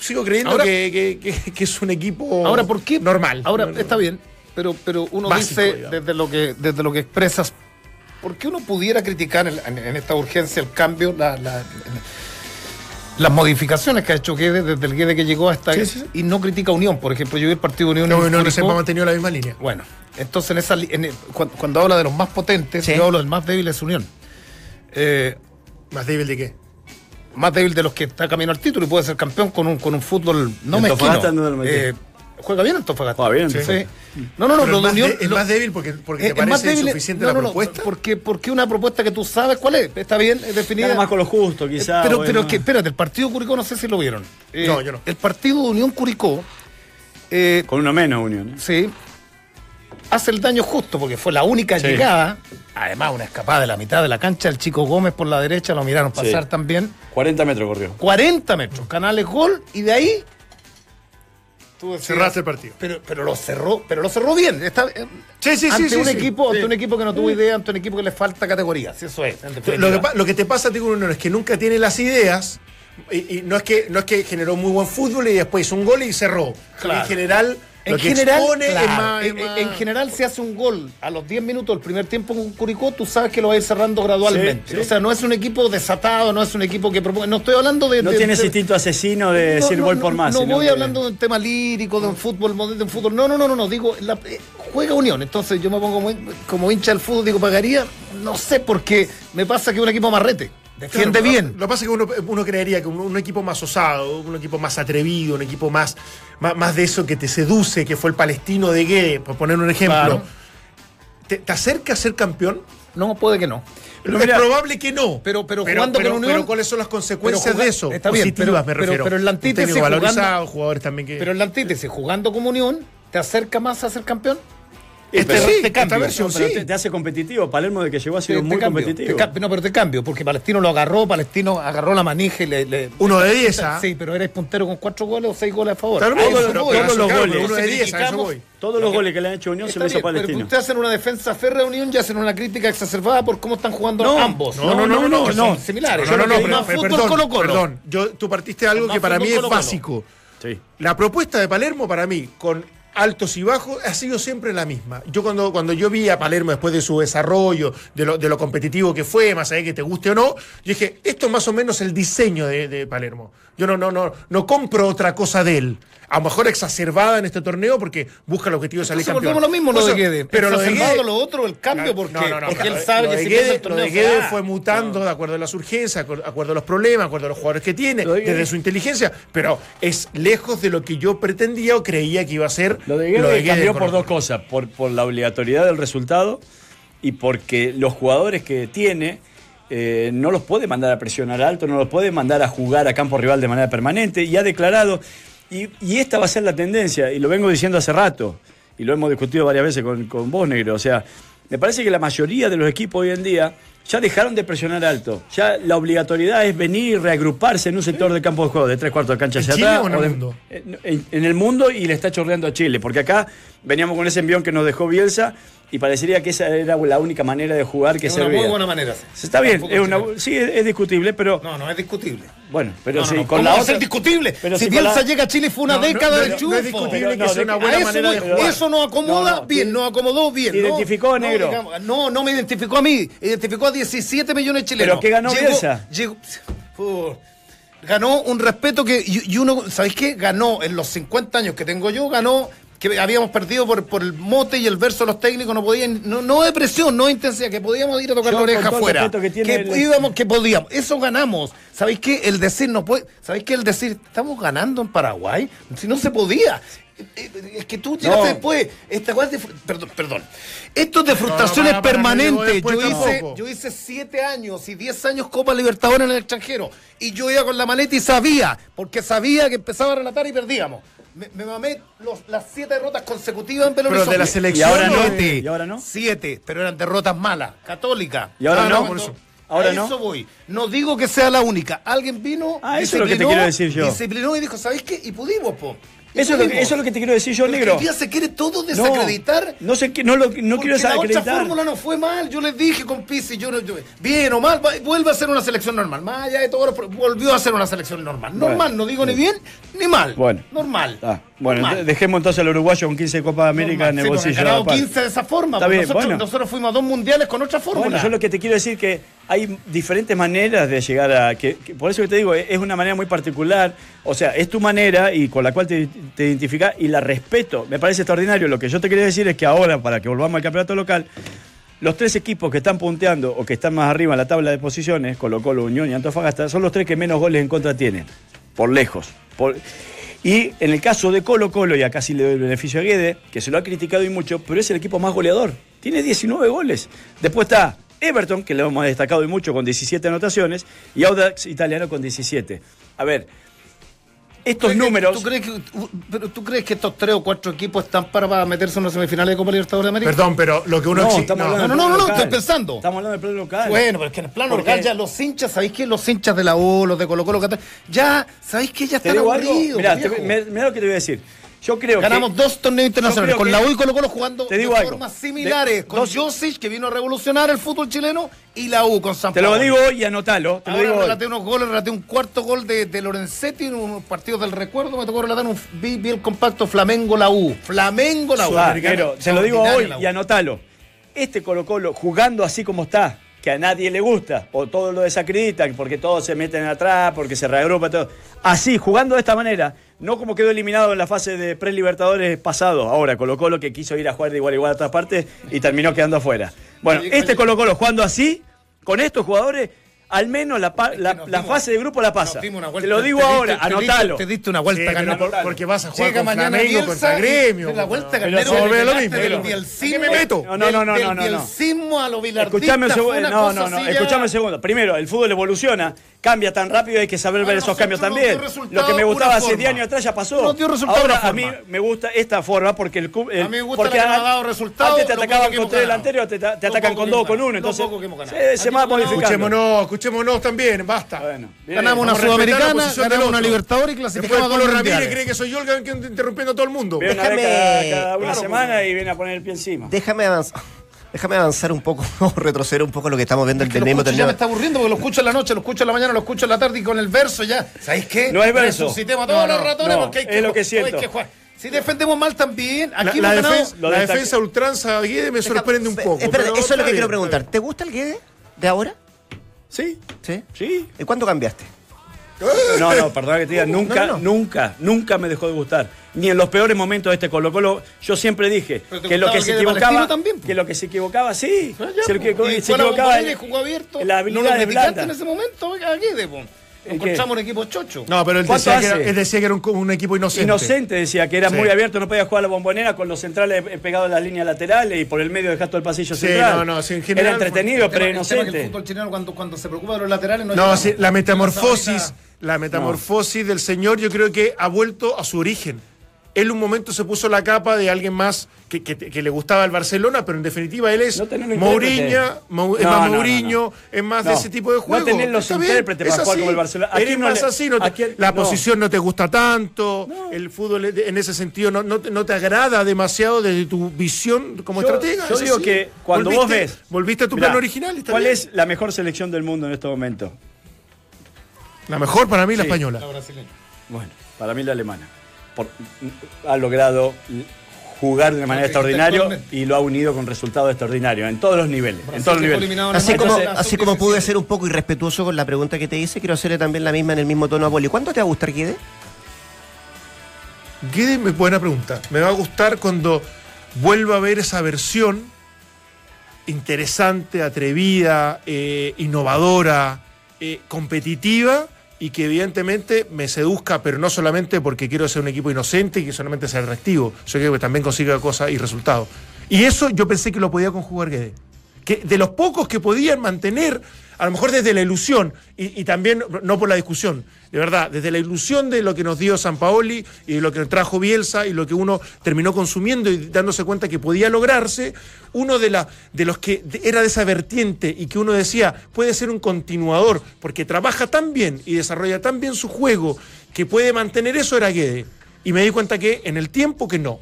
sigo creyendo Ahora- que, que- que- que es un equipo Ahora, ¿por qué? normal. Ahora, No, no. está bien, pero, pero uno Básico, dice, digamos. desde lo, que, desde lo que expresas, ¿por qué uno pudiera criticar en, en- en esta urgencia el cambio, la- la- las modificaciones que ha hecho Guedes desde el Guedes que llegó hasta Sí, sí, sí. y no critica a Unión? Por ejemplo, yo vi el partido de Unión No, no, no se ha mantenido la misma línea. Bueno, entonces en esa, en el- cuando, cuando habla de los más potentes, Sí. yo hablo del más débil es Unión. Eh, ¿Más débil de qué? más débil de los que está camino al título y puede ser campeón con un, con un fútbol no ¿El mezquino. Eh, juega bien Antofagasta. Juega bien, sí. sí. No, no, no, Pero lo es de más, Unión. de- es lo- más débil porque, porque es- te es más parece débil, insuficiente no, la no, no, propuesta. Porque, porque una propuesta que tú sabes cuál es. Está bien, es definida. Nada más con lo justo, quizás. pero, bueno. pero que, espérate, el partido Curicó no sé si lo vieron. Eh, No, yo no. El partido de Unión Curicó, eh, Con uno menos, Unión. ¿eh? sí, hace el daño justo porque fue la única Sí. llegada. Además, una escapada de la mitad de la cancha. El chico Gómez por la derecha lo miraron Sí. pasar también. 40 metros corrió. 40 metros, Canales gol y de ahí. Tú decías- Cerraste el partido. Pero, pero lo cerró, pero lo cerró bien. Está, eh, Sí, sí, ante sí, un equipo, ante un equipo que no tuvo idea, ante un equipo que le falta categoría. Si eso es. Lo que, lo que te pasa, Tico, uno es que nunca tiene las ideas y, y no, es que, no es que generó muy buen fútbol y después hizo un gol y cerró. Claro. En general, En lo que general, expone es claro, más- es en, más- en general, se hace un gol a los 10 minutos del primer tiempo con Curicó, tú sabes que lo va a ir cerrando gradualmente. Sí, sí. O sea, no es un equipo desatado, no es un equipo que propone. No estoy hablando de. No de- tiene ese de- instinto asesino de No, decir no, no, por más. No sino voy que- hablando de un tema lírico, de un fútbol moderno, de un fútbol. No, no, no, no, no. Digo, la- eh, juega Unión. Entonces yo me pongo como, como hincha del fútbol, digo, pagaría. No sé, porque me pasa que es un equipo marrete. Defiende Claro, bien. Lo, que pasa es que uno, uno creería que un, un equipo más osado, un equipo más atrevido, un equipo más, más, más de eso que te seduce, que fue el palestino de Guede, por poner un ejemplo. Claro. ¿Te, te acerca a ser campeón? No, puede que no. Pero es mira, probable que no. pero- pero jugando pero, con Unión- pero ¿cuáles son las consecuencias de eso? está bien, Positivas, me refiero. pero en la antítesis, jugando- jugadores también que. Pero en la antítesis, jugando como Unión, ¿te acerca más a ser campeón? Este Pero sí, te esta cambio. versión No, pero sí. te, te hace competitivo. Palermo de que llegó ha sido Te- muy te cambio, competitivo. te ca- no, pero te cambio, porque Palestino lo agarró, Palestino agarró la manija y le. le- Uno de 10, ¿ah? Sí, pero eres puntero con cuatro goles o seis goles a favor. Claro, pero- pero todos los claro, goles. Uno de Entonces 10, a eso criticamos- voy. Todos los goles que le han hecho Unión se Está lo hizo Palestino. ustedes hacen una defensa férrea de Unión y hacen una crítica exacerbada por cómo están jugando No, ambos. No, no, no, no, no. similares. No, no, no, fútbol perdón, perdón. Yo, tú partiste algo que para mí es básico. Sí. La propuesta de Palermo para mí, con altos y bajos, ha sido siempre la misma. Yo cuando, cuando yo vi a Palermo después de su desarrollo, de lo, de lo competitivo que fue, más allá de que te guste o no, yo dije, esto es más o menos el diseño de, de Palermo. Yo no, no, no, no compro otra cosa de él. A lo mejor exacerbada en este torneo porque busca el objetivo de salir Entonces campeón. lo mismo lo de Guede. Pero lo de Guede, lo otro, el cambio, porque, no, no, no, porque él sabe lo que de si pierde Guede- el torneo lo de se Guede fue mutando de acuerdo a las urgencias, de acuerdo a los problemas, de acuerdo a los jugadores que tiene, Lo de Guede- desde su inteligencia, pero es lejos de lo que yo pretendía o creía que iba a ser. Lo de Guede Guede cambió por dos cosas. Por, por la obligatoriedad del resultado y porque los jugadores que tiene eh, no los puede mandar a presionar alto, no los puede mandar a jugar a campo rival de manera permanente y ha declarado, y, y esta va a ser la tendencia, y lo vengo diciendo hace rato, y lo hemos discutido varias veces con, con vos, Negro, o sea, me parece que la mayoría de los equipos hoy en día ya dejaron de presionar alto. Ya la obligatoriedad es venir y reagruparse en un sector del campo de juego de tres cuartos de cancha ¿En hacia Chile atrás. o en el de- mundo? En, en- en el mundo y le está chorreando a Chile. Porque acá veníamos con ese envión que nos dejó Bielsa y parecería que esa era la única manera de jugar que Es una servía. muy buena manera. Está bien, es una- sí, es, es discutible, pero No, no es discutible. bueno, pero No, no, sí, no, con ¿cómo la va a otra. ser discutible. Pero si Bielsa la- llega a Chile fue una década de triunfo. no es discutible Pero que sea de- una a buena manera de jugar. eso nos acomoda bien, nos acomodó bien. identificó, no, negro. no, no me identificó a mí, identificó a 17 millones de chilenos. ¿Pero qué ganó Bielsa? llegó- uh, ganó un respeto que, y, y uno, ¿sabéis qué? Ganó en los 50 años que tengo yo, ganó que habíamos perdido por, por el mote y el verso de los técnicos, no podían, no, no de presión, no de intensidad, que podíamos ir a tocar Yo, la oreja afuera. que tiene el- íbamos, que podíamos. Eso ganamos. ¿Sabéis qué? El decir no puede. ¿Sabéis qué? El decir, estamos ganando en Paraguay. Si no se podía. Es que tú llegaste No. después. Esta es de perdón, perdón. Esto es de frustraciones para, para, permanentes. Yo hice, yo hice siete años y diez años Copa Libertadores en el extranjero. Y yo iba con la maleta y sabía, porque sabía que empezaba a relatar y perdíamos. Me, me mamé los- las siete derrotas consecutivas en Belo Pero de la selección, Y ahora no. Siete. ¿Y ahora no? Siete, pero eran derrotas malas, católicas. ¿Y ahora Ah, no? por eso. ¿Ahora a no? eso voy. No digo que sea la única. Alguien vino, Ah, eso es lo que te disciplinó, quiero decir yo. Disciplinó y dijo, ¿sabéis qué? Y pudimos, po. Eso es, lo, eso es lo que te quiero decir yo, negro. Hoy día se quiere todo desacreditar. No, no sé no, lo, no quiero Porque la otra desacreditar. fórmula no fue mal, yo les dije con Pizzi, yo, yo- bien o mal, vuelve a ser una selección normal. Más allá de todo, volvió a ser una selección normal. Normal, Bueno. no digo ni bien ni mal. Bueno. Normal. Ah, bueno, Normal. de- dejemos entonces al uruguayo con 15 Copas de América en el Sí, bolsillo. ganado aparte. 15 de esa forma. Bien, nosotros, bueno. nosotros fuimos a dos mundiales con otra fórmula. Bueno, yo lo que te quiero decir que hay diferentes maneras de llegar a. Que, que- por eso que te digo, es una manera muy particular. O sea, es tu manera y con la cual te, te identificas y la respeto. Me parece extraordinario. Lo que yo te quería decir es que ahora, para que volvamos al campeonato local, los tres equipos que están punteando o que están más arriba en la tabla de posiciones, Colo Colo, Unión y Antofagasta, son los tres que menos goles en contra tienen. Por lejos. Por- y en el caso de Colo Colo, y acá sí le doy el beneficio a Guede, que se lo ha criticado y mucho, pero es el equipo más goleador. Tiene 19 goles. Después está Everton, que lo hemos destacado y mucho, con 17 anotaciones, y Audax Italiano con 17. A ver, estos ¿Tú crees que- números... ¿tú crees, que, pero ¿Tú crees que estos tres o cuatro equipos están para, meterse en una semifinal de Copa Libertadores de América? Perdón, pero lo que uno No, no. hablando No, no, no, estoy pensando. Estamos hablando del plano local. Bueno, pero es que en el plano Porque- local ya los hinchas, ¿sabéis qué? Los hinchas de la U, los de Colo Colo, ya, ¿sabéis qué? Ya ¿Te están aburridos. Me- mirá lo que te voy a decir. Yo creo Ganamos que... dos torneos internacionales con que- la U y Colo Colo jugando Te digo de algo. formas similares, De- con dos- Josic, que vino a revolucionar el fútbol chileno, y la U con San Te lo Paolo. digo hoy y anotalo. Te lo Ahora digo hoy. relaté unos goles, relaté un cuarto gol de, de Lorenzetti en unos partidos del recuerdo. Me tocó relatar un vi, vi el compacto Flamengo la U. Flamengo la U. Americana, pero te lo digo hoy y anotalo. Este Colo Colo jugando así como está, que a nadie le gusta, o todo lo desacredita, porque todos se meten atrás, porque se reagrupa todo. Así, jugando de esta manera, no como quedó eliminado en la fase de pre-libertadores pasado, ahora Colo Colo que quiso ir a jugar de igual a igual a otras partes y terminó quedando afuera. Bueno, este. Colo Colo jugando así, con estos jugadores, al menos la, pa- la- fase de grupo la pasa. Te lo digo te ahora, diste- anotalo. Te diste una vuelta Sí, ganando. por- porque vas a jugar con mañana Flamengo, contra Gremio. la vuelta Pero lo mismo, del pero- bielcismo- ¿A qué me meto? No, no, no, no, del no, no, a lo Escuchame un segundo. No, no, no. Escuchame un segundo. Primero, el fútbol evoluciona, cambia tan rápido, hay que saber ver A esos cambios también. Lo que me gustaba hace forma. 10 años atrás ya pasó. Nos dio resultado Ahora a mí me gusta esta forma porque el club. el- A mí me gusta porque la ha dado resultado, Antes te atacaban con tres delanteros, te, te atacan con dos, hemos con uno. Entonces poco que hemos ganado. se, se va modificando. Escuchémonos, escuchémonos también, basta. Bueno, bien. Ganamos una sudamericana, ganamos una libertadores y clasificamos a dos Ramírez cree que soy yo el que interrumpiendo a todo el mundo. Viene una semana y viene a poner el pie encima. Déjame avanzar. Déjame avanzar un poco, o retroceder un poco lo que estamos viendo Es el mismo escucho, ya me está aburriendo porque lo escucho en la noche, lo escucho en la mañana, lo escucho en la tarde y con el verso ya. ¿Sabéis qué? No es verso. Resucitemos a todos No, los no, ratones no, porque hay es lo que hay siento. que jugar. Si defendemos mal también, La, aquí la ganado- defensa, la defensa a ultranza Guede me sorprende un Deja- poco. Espera, pero eso es lo que bien, quiero preguntar. ¿Te gusta el Guede de ahora? Sí, Sí. sí. ¿Y cuándo cambiaste? No, no, perdón que te diga, nunca, no, no. nunca, nunca me dejó de gustar. Ni en los peores momentos de este Colo Colo, yo siempre dije que lo que se equivocaba, también, pues. que lo que se equivocaba, sí. Ah, ya, Se se a equivocaba abierto. la no habilidad lo de blanda. en ese momento, de po. qué? Encontramos un equipo chocho. No, pero él ¿Cuánto decía, que era, hace? él decía que era un, un equipo inocente. Inocente decía que era Sí. muy abierto, no podía jugar a la bombonera con los centrales eh, pegados a las líneas laterales y por el medio dejaste todo el pasillo Sí, central. no, no, sí, en general era entretenido, El tema- pero el tema que El inocente. fútbol chileno cuando, cuando se preocupa de los laterales no No, la metamorfosis, la metamorfosis del señor yo creo que ha vuelto a su origen. Él un momento se puso la capa de alguien más que, que- que le gustaba el Barcelona, pero en definitiva él es No Mourinho, es No, más no, no, Mourinho, no. es más de No. ese tipo de No juego. tenés los intérpretes es para jugar así. como el Barcelona. ¿A Eres no más le- así, no te- a quién- la no. posición no te gusta tanto, el fútbol en ese sentido no, no, te- no te agrada demasiado desde tu visión como Yo- estratega. Yo es digo así. que cuando vos ves. Volviste a tu Mirá, plan original. está ¿Cuál bien. es la mejor selección del mundo en este momento? La mejor para mí, la Sí. española. Bueno, para mí la alemana. Por- ha logrado jugar de una manera extraordinaria y lo ha unido con resultados extraordinarios en todos los niveles. En todos los niveles. Así como, Entonces, así como pude ser un poco irrespetuoso con la pregunta que te hice, quiero hacerle también la misma en el mismo tono a Poli. ¿Cuánto te va a gustar, Guide? Guede, me- buena pregunta. Me va a gustar cuando vuelva a ver esa versión interesante, atrevida, eh, innovadora, eh, competitiva y que evidentemente me seduzca, pero no solamente porque quiero ser un equipo inocente y que solamente sea atractivo, yo quiero que también consiga cosas y resultados. Y eso yo pensé que lo podía conjugar Guede. Que de los pocos que podían mantener, a lo mejor desde la ilusión, y, también no por la discusión, de verdad, desde la ilusión de lo que nos dio San Paoli y lo que nos trajo Bielsa y lo que uno terminó consumiendo y dándose cuenta que podía lograrse, uno de, la, de los que era de esa vertiente y que uno decía puede ser un continuador porque trabaja tan bien y desarrolla tan bien su juego que puede mantener eso era Guede. Y me di cuenta que en el tiempo que no.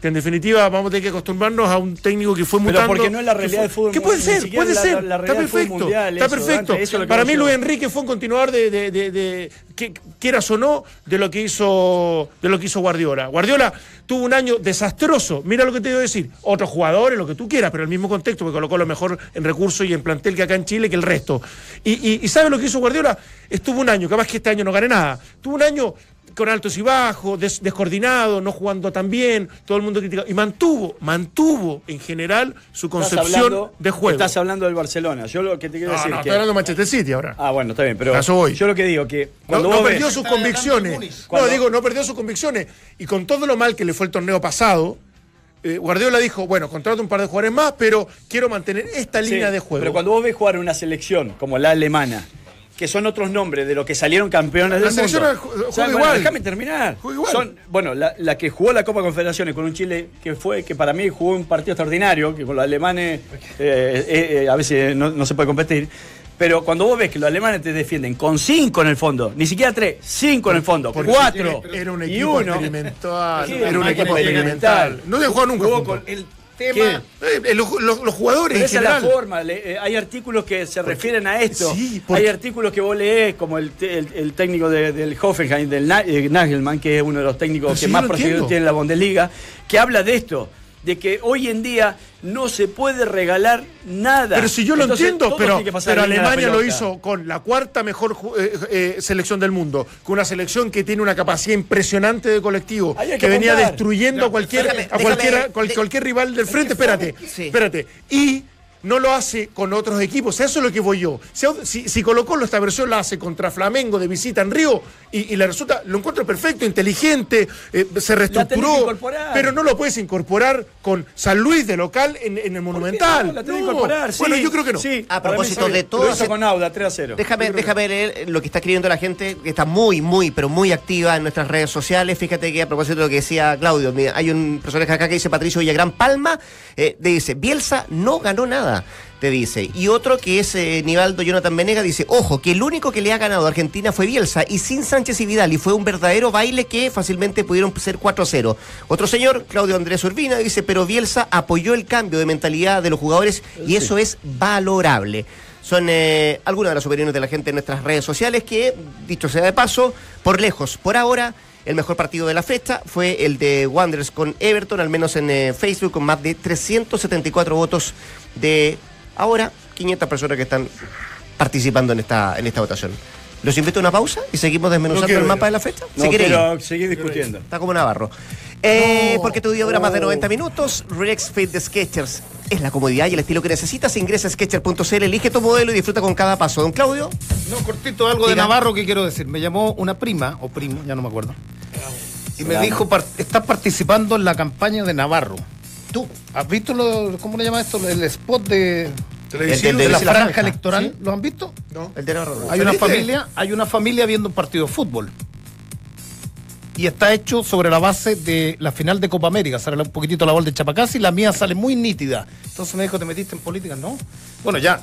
Que en definitiva vamos a tener que acostumbrarnos a un técnico que fue Pero mutando. porque no es la realidad del fútbol Que puede ser, puede la- ser. la está perfecto. mundial, está eso, perfecto. Dante, eso Para mí Luis Enrique fue un continuador de, de- de- de- que quieras o no, de lo que hizo, de lo que hizo Guardiola. Guardiola tuvo un año desastroso. Mira lo que te voy a decir. Otros jugadores, lo que tú quieras, pero el mismo contexto, porque colocó lo mejor en recursos y en plantel que acá en Chile que el resto. Y, y, y ¿sabes lo que hizo Guardiola? Estuvo un año, capaz que este año no gane nada. Tuvo un año con altos y bajos, des- descoordinado, no jugando tan bien, todo el mundo criticado. Y mantuvo, mantuvo en general su concepción hablando- de juego. Estás hablando del Barcelona. Yo lo que te quiero no, decir no, que- estoy hablando de Manchester City ahora. Ah, bueno, está bien, pero yo lo que digo que No, cuando no vos ves- perdió sus convicciones. No, digo, no perdió sus convicciones. Y con todo lo mal que le fue el torneo pasado, eh, Guardiola dijo, bueno, contrato un par de jugadores más, pero quiero mantener esta Sí, línea de juego. Pero cuando vos ves jugar una selección como la alemana, que son otros nombres de los que salieron campeones La del mundo. O sea, bueno, igual. Déjame terminar. Son, bueno, la, la que jugó la Copa Confederaciones con un Chile que fue, que para mí jugó un partido extraordinario, que con los alemanes eh, eh, eh, a veces no, no se puede competir. Pero cuando vos ves que los alemanes te defienden con cinco en el fondo, ni siquiera tres, cinco en el fondo, Porque cuatro Era un y equipo uno. experimental. Era un equipo experimental. No jugado nunca. Jugó con El. Tema. Eh, los, los- los jugadores Pero en esa es la forma, le- eh, hay artículos que se refieren a esto. Sí, porque- Hay artículos que vos lees, como el, el- el técnico de- del Hoffenheim, del Na- eh, Nagelmann, que es uno de los técnicos que más lo proyección entiendo. tiene en la Bundesliga, que habla de esto, de que hoy en día no se puede regalar nada. Pero si yo lo Entonces, entiendo, pero, Alemania lo hizo con la cuarta mejor ju- eh, eh, selección del mundo, con una selección que tiene una capacidad impresionante de colectivo, que, que venía destruyendo a cualquier, déjame- a cualquiera- déjame- cual- de- cualquier rival del frente. Espérate, Sí. espérate. Y no lo hace con otros equipos. Eso es lo que voy yo. Si, si, Colo Colo esta versión la hace contra Flamengo de visita en Río y, y le resulta, lo encuentro perfecto, inteligente, eh, se reestructuró, pero no lo puedes incorporar con San Luis de local en, en el Monumental. No, la No. incorporar, Bueno, sí, yo creo que no. sí. A propósito de todo Lo hizo con Auda, 3 a 0. Déjame, déjame leer lo que está escribiendo la gente, que está muy, muy, pero muy activa en nuestras redes sociales. Fíjate que a propósito de lo que decía Claudio, mira, hay un personaje acá que dice Patricio Villagrán Palma, eh, dice, Bielsa no ganó nada, te dice. Y otro que es eh, Nivaldo Jonathan Venega dice, ojo, que el único que le ha ganado a Argentina fue Bielsa y sin Sánchez y Vidal, y fue un verdadero baile que fácilmente pudieron ser 4-0. Otro señor, Claudio Andrés Urbina, dice, pero Bielsa apoyó el cambio de mentalidad de los jugadores y eso es valorable. Son eh, algunas de las opiniones de la gente en nuestras redes sociales que, dicho sea de paso, por lejos, por ahora, el mejor partido de la fecha fue el de Wanderers con Everton, al menos en eh, Facebook, con más de 374 votos de ahora 500 personas que están participando en esta, en esta votación. Los invito a una pausa y seguimos desmenuzando el ir. mapa de la fecha. No, Si quiere seguir discutiendo. Está como Navarro. Eh, Porque tu día dura más de 90 minutos. Rex Fit de Sketchers es la comodidad y el estilo que necesitas. Ingresa a Sketcher.cl, elige tu modelo y disfruta con cada paso. Don Claudio, No, cortito algo de. Navarro que quiero decir. Me llamó una prima, o primo, ya no me acuerdo. Y me dijo, estás participando en la campaña de Navarro. tú. ¿Has visto, lo, cómo le llama esto? El spot de, Televisión. de la franja, franja, electoral. ¿Lo han visto? No. El de Navarro. Hay una familia, hay una familia viendo un partido de fútbol. Y está hecho sobre la base de la final de Copa América. Sale un poquitito la bola de Chapacasi y la mía sale muy nítida. Entonces me dijo, ¿te metiste en política? No. Bueno, ya.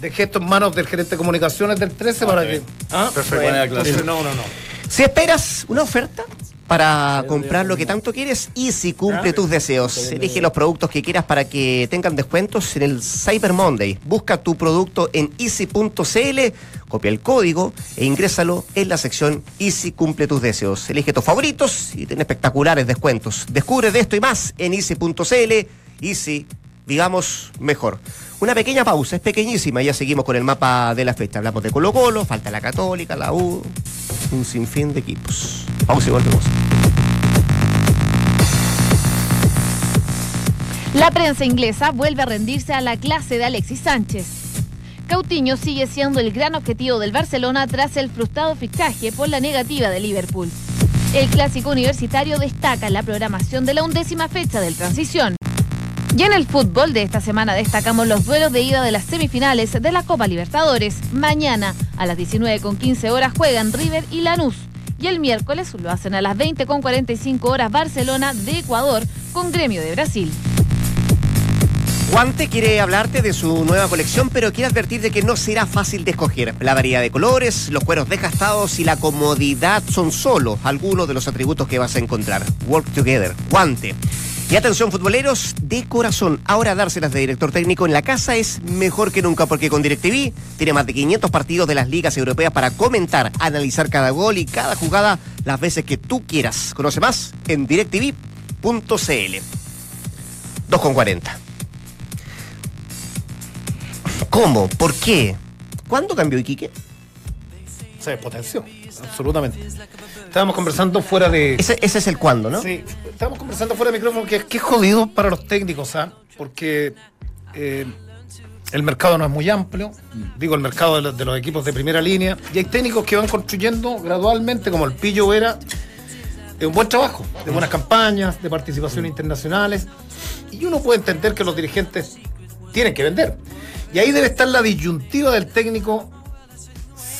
Dejé esto en manos del gerente de comunicaciones del 13 para que. ¿Ah? Perfecto. Bueno, Buena entonces, no, no, no. Si esperas una oferta para comprar lo que tanto quieres, Easy cumple tus deseos. Elige los productos que quieras para que tengan descuentos en el Cyber Monday. Busca tu producto en easy.cl, copia el código e ingrésalo en la sección Easy cumple tus deseos. Elige tus favoritos y ten espectaculares descuentos. Descubre de esto y más en easy.cl. Easy, digamos, mejor. Una pequeña pausa, es pequeñísima, ya seguimos con el mapa de la fecha. Hablamos de Colo Colo, falta la Católica, la U, un sinfín de equipos. Pausa y volvemos. La prensa inglesa vuelve a rendirse a la clase de Alexis Sánchez. Coutinho sigue siendo el gran objetivo del Barcelona tras el frustrado fichaje por la negativa de Liverpool. El clásico universitario destaca la programación de la undécima fecha del transición. Y en el fútbol de esta semana destacamos los duelos de ida de las semifinales de la Copa Libertadores. Mañana a las 19.15 horas juegan River y Lanús. Y el miércoles lo hacen a las 20.45 horas Barcelona de Ecuador con Gremio de Brasil. Guante quiere hablarte de su nueva colección, pero quiere advertir de que no será fácil de escoger. La variedad de colores, los cueros desgastados y la comodidad son solo algunos de los atributos que vas a encontrar. Work Together, Guante. Y atención futboleros, de corazón, ahora dárselas de director técnico en la casa es mejor que nunca porque con DirecTV tiene más de 500 partidos de las ligas europeas para comentar, analizar cada gol y cada jugada las veces que tú quieras. Conoce más en directv.cl. 2 con 40. ¿Cómo? ¿Por qué? ¿Cuándo cambió Iquique? Se potenció, absolutamente. Estábamos conversando fuera de. Ese, ese es el cuándo, ¿no? Sí, estábamos conversando fuera de micrófono que que es jodido para los técnicos, ¿ah? Porque eh, el mercado no es muy amplio, digo el mercado de los, de los equipos de primera línea, y hay técnicos que van construyendo gradualmente, como el Pillo Vera, de un buen trabajo, de buenas campañas, de participación internacionales, y uno puede entender que los dirigentes tienen que vender. Y ahí debe estar la disyuntiva del técnico.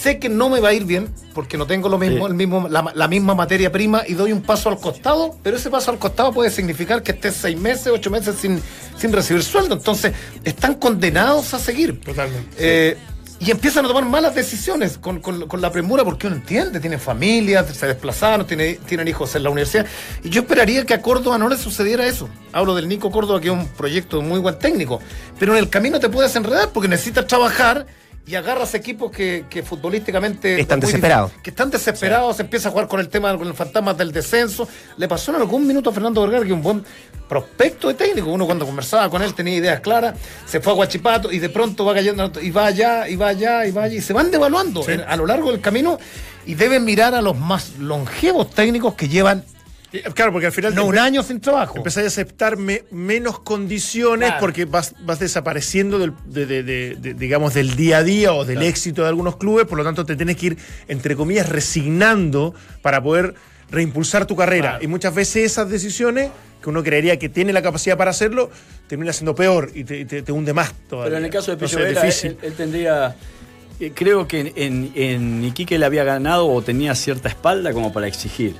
Sé que no me va a ir bien porque no tengo lo mismo, Sí. el mismo, la, la misma materia prima y doy un paso al costado, pero ese paso al costado puede significar que estés seis meses, ocho meses sin, sin recibir sueldo. Entonces, están condenados a seguir. Totalmente, Eh, Y empiezan a tomar malas decisiones con, con- con la premura porque uno entiende, tienen familia, se desplazaron, tiene- tienen hijos en la universidad. Y yo esperaría que a Córdoba no le sucediera eso. Hablo del Nico Córdoba, que es un proyecto muy buen técnico. Pero en el camino te puedes enredar porque necesitas trabajar y agarras equipos que, que futbolísticamente... Están desesperados. Que están desesperados, se empieza a jugar con el tema, con el fantasma del descenso. Le pasó en algún minuto a Fernando Vergara, que un buen prospecto de técnico. Uno cuando conversaba con él tenía ideas claras, se fue a Guachipato y de pronto va cayendo y va allá, y va allá, y va allá, y se van devaluando a lo largo del camino y deben mirar a los más longevos técnicos que llevan Claro, porque al final no un año sin trabajo. empezás a aceptar me- menos condiciones Claro. porque vas, vas desapareciendo del, de- de- de- de- digamos, del día a día o del éxito de algunos clubes, por lo tanto te tienes que ir, entre comillas, resignando para poder reimpulsar tu carrera. Claro. Y muchas veces esas decisiones, que uno creería que tiene la capacidad para hacerlo, termina siendo peor y te, te- te hunde más todavía. Pero en el caso de Entonces, difícil. él, él tendría. eh, Creo que en, en Iquique le había ganado o tenía cierta espalda como para exigir.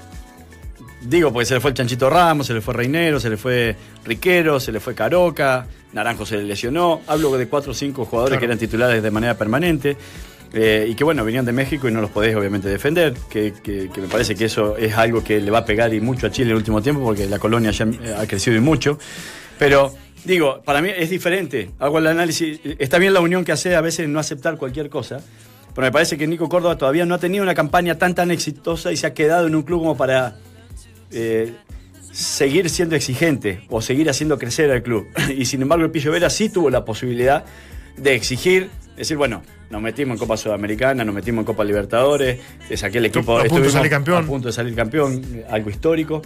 Digo, porque se le fue el Chanchito Ramos, se le fue Reinero, se le fue Riquero, se le fue Caroca, Naranjo se le lesionó. Hablo de cuatro o cinco jugadores Claro. que eran titulares de manera permanente. eh, y que bueno, venían de México y no los podés obviamente defender, que, que- que me parece que eso es algo que le va a pegar y mucho a Chile en el último tiempo, porque la colonia ya eh, ha crecido y mucho. Pero digo, para mí es diferente. Hago el análisis. Está bien la unión que hace a veces no aceptar cualquier cosa. Pero me parece que Nico Córdoba todavía no ha tenido una campaña tan tan exitosa y se ha quedado en un club como para eh, seguir siendo exigente o seguir haciendo crecer al club. Y sin embargo el Pillo Vera sí tuvo la posibilidad de exigir, decir, bueno, nos metimos en Copa Sudamericana, nos metimos en Copa Libertadores, saqué el equipo, A punto de salir campeón. a punto de salir campeón, algo histórico.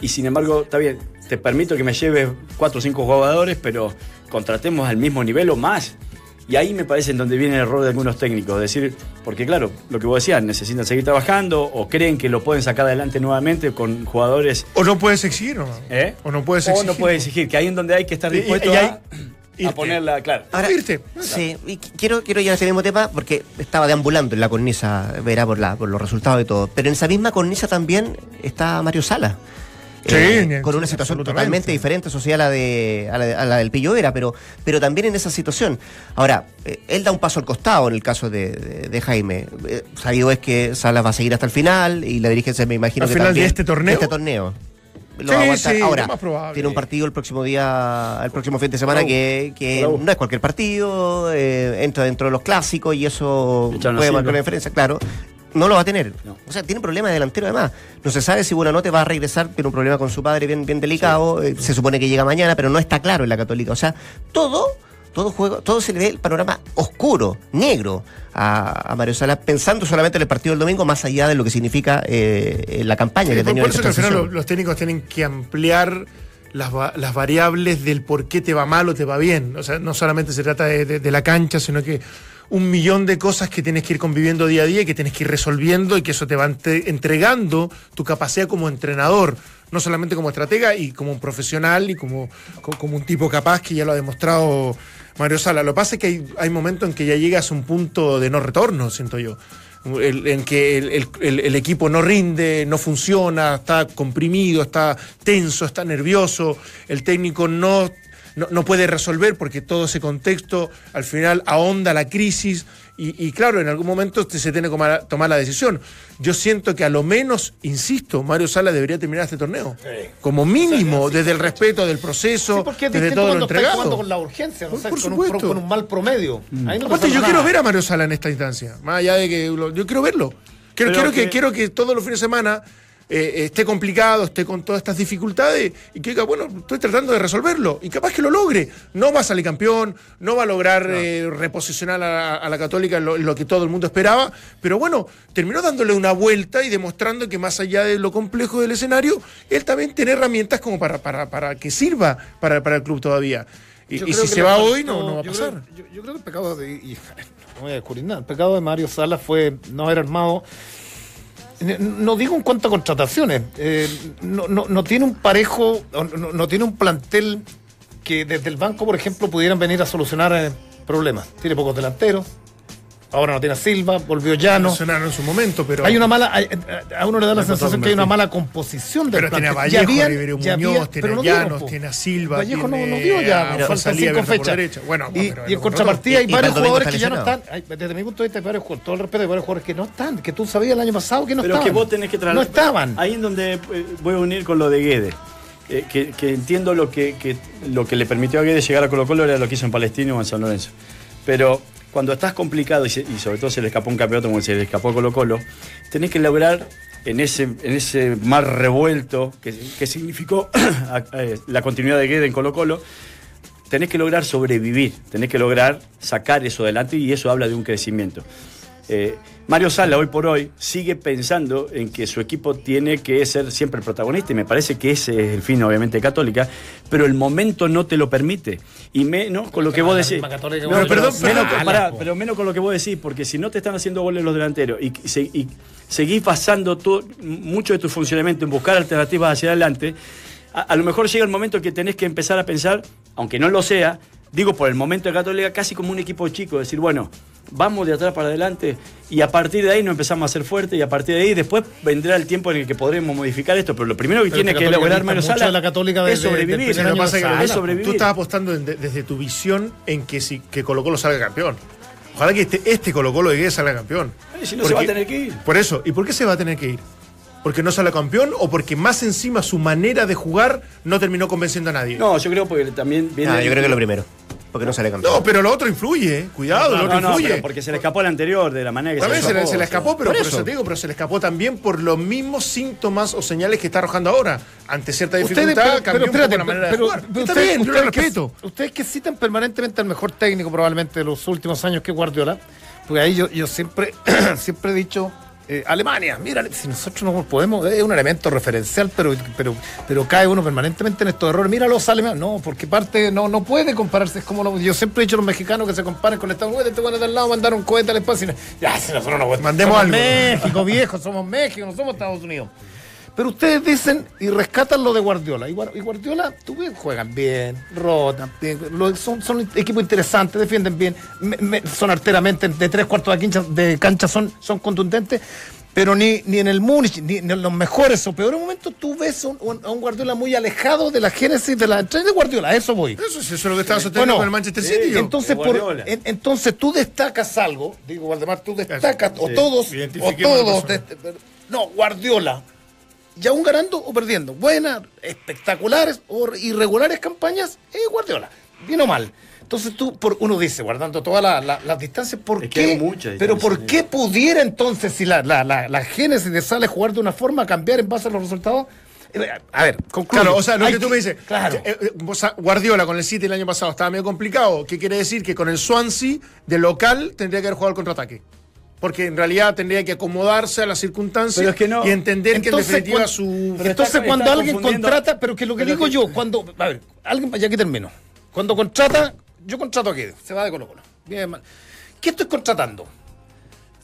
Y sin embargo, está bien, te permito que me lleves cuatro o cinco jugadores, pero contratemos al mismo nivel o más. Y ahí me parece en donde viene el error de algunos técnicos. Decir, porque claro, lo que vos decías, necesitan seguir trabajando o creen que lo pueden sacar adelante nuevamente con jugadores. O no puedes exigir, ¿o no? ¿eh? O no puedes O exigir. no puedes exigir, que ahí en donde hay que estar Y- y- dispuesto a. Irte. ponerla, claro. Ahora, irte. Sí, y qu- quiero, quiero llegar a ese mismo tema porque estaba deambulando en la cornisa, verá por, la, por los resultados y todo. Pero en esa misma cornisa también está Mario Sala. Eh, Sí, con una situación totalmente diferente social a la, de, a la, de- a la del Pillo Vera, pero, pero también en esa situación. Ahora, eh, él da un paso al costado en el caso de, de- de Jaime. Eh, sabido es que Salas va a seguir hasta el final y la dirigencia me imagino ¿Al que final de este torneo? de este torneo. Lo Sí, va a sí, Ahora, lo más probable. tiene un partido el próximo día, el próximo fin de semana que, que no es cualquier partido, eh, entra dentro de los clásicos y eso puede marcar una diferencia, claro. No lo va a tener. No. O sea, tiene un problema de delantero además. No se sabe si Buenanote va a regresar, tiene un problema con su padre bien, bien delicado. eh, se supone que llega mañana, pero no está claro en la Católica. O sea, todo, todo juego, todo se le ve el panorama oscuro, negro a, a Mario Sala, pensando solamente en el partido del domingo, más allá de lo que significa eh, la campaña Sí, que ha tenido por eso que al final los, los técnicos tienen que ampliar las, va- las variables del por qué te va mal o te va bien. O sea, no solamente se trata de, de- de la cancha, sino que un millón de cosas que tienes que ir conviviendo día a día y que tienes que ir resolviendo y que eso te va entre- entregando tu capacidad como entrenador. No solamente como estratega y como un profesional y como, co- como un tipo capaz que ya lo ha demostrado Mario Sala. Lo que pasa es que hay, momentos en que ya llegas a un punto de no retorno, siento yo en que el equipo no rinde, no funciona, está comprimido, está tenso, está nervioso, el técnico no, no, no puede resolver porque todo ese contexto al final ahonda la crisis y, y claro, en algún momento te- se tiene que tomar, tomar la decisión. Yo siento que a lo menos, insisto, Mario Sala debería terminar este torneo. Como mínimo, desde el respeto del proceso, desde todo lo entregado. con la urgencia, no Por- sé, por con, un, supuesto. con un mal promedio. No Aparte, yo quiero ver a Mario Sala en esta instancia. Más allá de que. lo- yo quiero verlo. Quiero, quiero, que, que- quiero que todos los fines de semana eh, esté complicado, esté con todas estas dificultades y que diga, bueno, estoy tratando de resolverlo. Y capaz que lo logre. No va a salir campeón, no va a lograr eh, reposicionar a, a la Católica en lo, en lo que todo el mundo esperaba. Pero bueno, terminó dándole una vuelta y demostrando que más allá de lo complejo del escenario, él también tiene herramientas como para, para, para que sirva para, para el club todavía. Y, si se va hoy, no, no va a yo pasar. Creo, yo, yo creo que el pecado de. y- no voy a descubrir nada. El pecado de Mario Salas fue no haber armado. N- No digo en cuanto a contrataciones, eh, no, no- no tiene un parejo, no tiene un plantel que desde el banco, por ejemplo, pudieran venir a solucionar eh, problemas. Tiene pocos delanteros, ahora no tiene a Silva, volvió Llano. En su momento, pero. Hay una mala, hay- a uno le da la sensación que hay una con mala composición del Pero tiene a plantel. Vallejo, Rivero Muñoz, tiene pero a no Llanos, tiene a Silva, Vallejo no, tiene no dio ya, faltan Rosalía cinco fechas. Bueno, y, pero y en no contrapartida hay Y- y varios Valdomingo jugadores que ya no están. hay- desde mi punto de vista, hay varios jugadores, todo el respeto, hay varios jugadores que no están, que tú sabías el año pasado que no Pero estaban. que vos tenés que traer. No estaban. Ahí en donde eh, voy a unir con lo de Guede. Eh, que, que entiendo lo que, que- lo que le permitió a Guede llegar a Colo Colo era lo que hizo en Palestino o en San Lorenzo. Pero cuando estás complicado y, sobre todo se le escapó un campeonato como se le escapó a Colo Colo, tenés que lograr en ese, en ese mar revuelto que, significó eh, la continuidad de Guede en Colo Colo, tenés que lograr sobrevivir, tenés que lograr sacar eso adelante y eso habla de un crecimiento. Eh, Mario Sala hoy por hoy sigue pensando en que su equipo tiene que ser siempre el protagonista y me parece que ese es el fin obviamente de Católica, pero el momento no te lo permite y menos con lo que vos La decís. No, perdón, menos, pará, po. pero menos con lo que vos decís, porque si no te están haciendo goles los delanteros y, y seguís basando todo, mucho de tu funcionamiento en buscar alternativas hacia adelante, a, a lo mejor llega el momento que tenés que empezar a pensar, aunque no lo sea, digo por el momento de Católica, casi como un equipo chico, decir, bueno, vamos de atrás para adelante y a partir de ahí nos empezamos a ser fuertes y a partir de ahí después vendrá el tiempo en el que podremos modificar esto, pero lo primero que Pero tiene que lograr Mario Sala de la Católica es desde- sobrevivir. es Sala, es sobrevivir. tú estás apostando en- de- desde tu visión en que si que Colo Colo salga campeón. Ojalá que este, este Colo Colo de Guedes salga campeón. Si no se va a tener que ir. Por eso. ¿Y por qué se va a tener que ir? ¿Porque no sale campeón o porque más encima su manera de jugar no terminó convenciendo a nadie? No, yo creo porque también viene. Ah, yo creo que lo primero. Porque no sale campeón. No, pero lo otro influye, eh. Cuidado, lo No, otro no, influye. pero porque se le escapó el anterior de la manera que También se le, se le escapó, pero Por por eso. eso te digo, pero se le escapó también por los mismos síntomas o señales que está arrojando ahora. Ante cierta Ustedes, dificultad, pero, cambió pero un poco espérate, la manera pero- de jugar. pero Está ustedes- bien, yo lo ustedes que- respeto. ustedes que citan permanentemente al mejor técnico probablemente de los últimos años que es Guardiola, porque ahí yo, yo siempre, siempre he dicho, eh, Alemania, mira, si nosotros no podemos, es un elemento referencial, pero, pero, pero cae uno permanentemente en estos errores. Mira los alemanes, no, porque parte no, no puede compararse, es como lo- yo siempre he dicho a los mexicanos que se comparen con Estados Unidos, este bueno de al lado mandaron un cohete al espacio, y ya, si nosotros no Mandemos somos algo. México, viejo, somos México, no somos Estados Unidos. Pero ustedes dicen y rescatan lo de Guardiola. Y, Guar- y Guardiola, tú ves, juegan bien, rotan, bien, son, son equipos interesantes, defienden bien, me- me- son arteramente de tres cuartos de cancha, de cancha son, son contundentes. Pero ni, ni en el Múnich, ni en los mejores o peores momentos, tú ves un- un- a un Guardiola muy alejado de la génesis de la entrega de Guardiola. A eso voy. Eso, es- eso es lo que estaba sosteniendo Bueno, con el Manchester City. yo. Entonces, por- en- entonces tú destacas algo, digo Valdemar, tú destacas, o Sí, todos, o todos, no, Guardiola, y aún ganando o perdiendo, buenas, espectaculares o irregulares campañas, es Guardiola, bien o mal. Entonces tú, por, uno dice, guardando todas la- la- las distancias, ¿por Es qué? muchas pero ¿por qué pudiera entonces, si la, la, la, la génesis de sale jugar de una forma, cambiar en base a los resultados? Eh, A ver, concluyo. Claro, o sea, lo Hay que tú me dices, Claro. eh, eh, Guardiola con el City el año pasado estaba medio complicado. ¿Qué quiere decir? Que con el Swansea de local tendría que haber jugado el contraataque. Porque en realidad tendría que acomodarse a las circunstancias Pero es que no. y entender que en definitiva cuan- su. Pero Entonces, está- cuando está alguien contrata, pero que lo que pero digo que- yo, cuando. A ver, alguien, ya aquí termino. Cuando contrata, yo contrato aquí, se va de Colo Colo. Bien, mal. ¿Qué estoy contratando?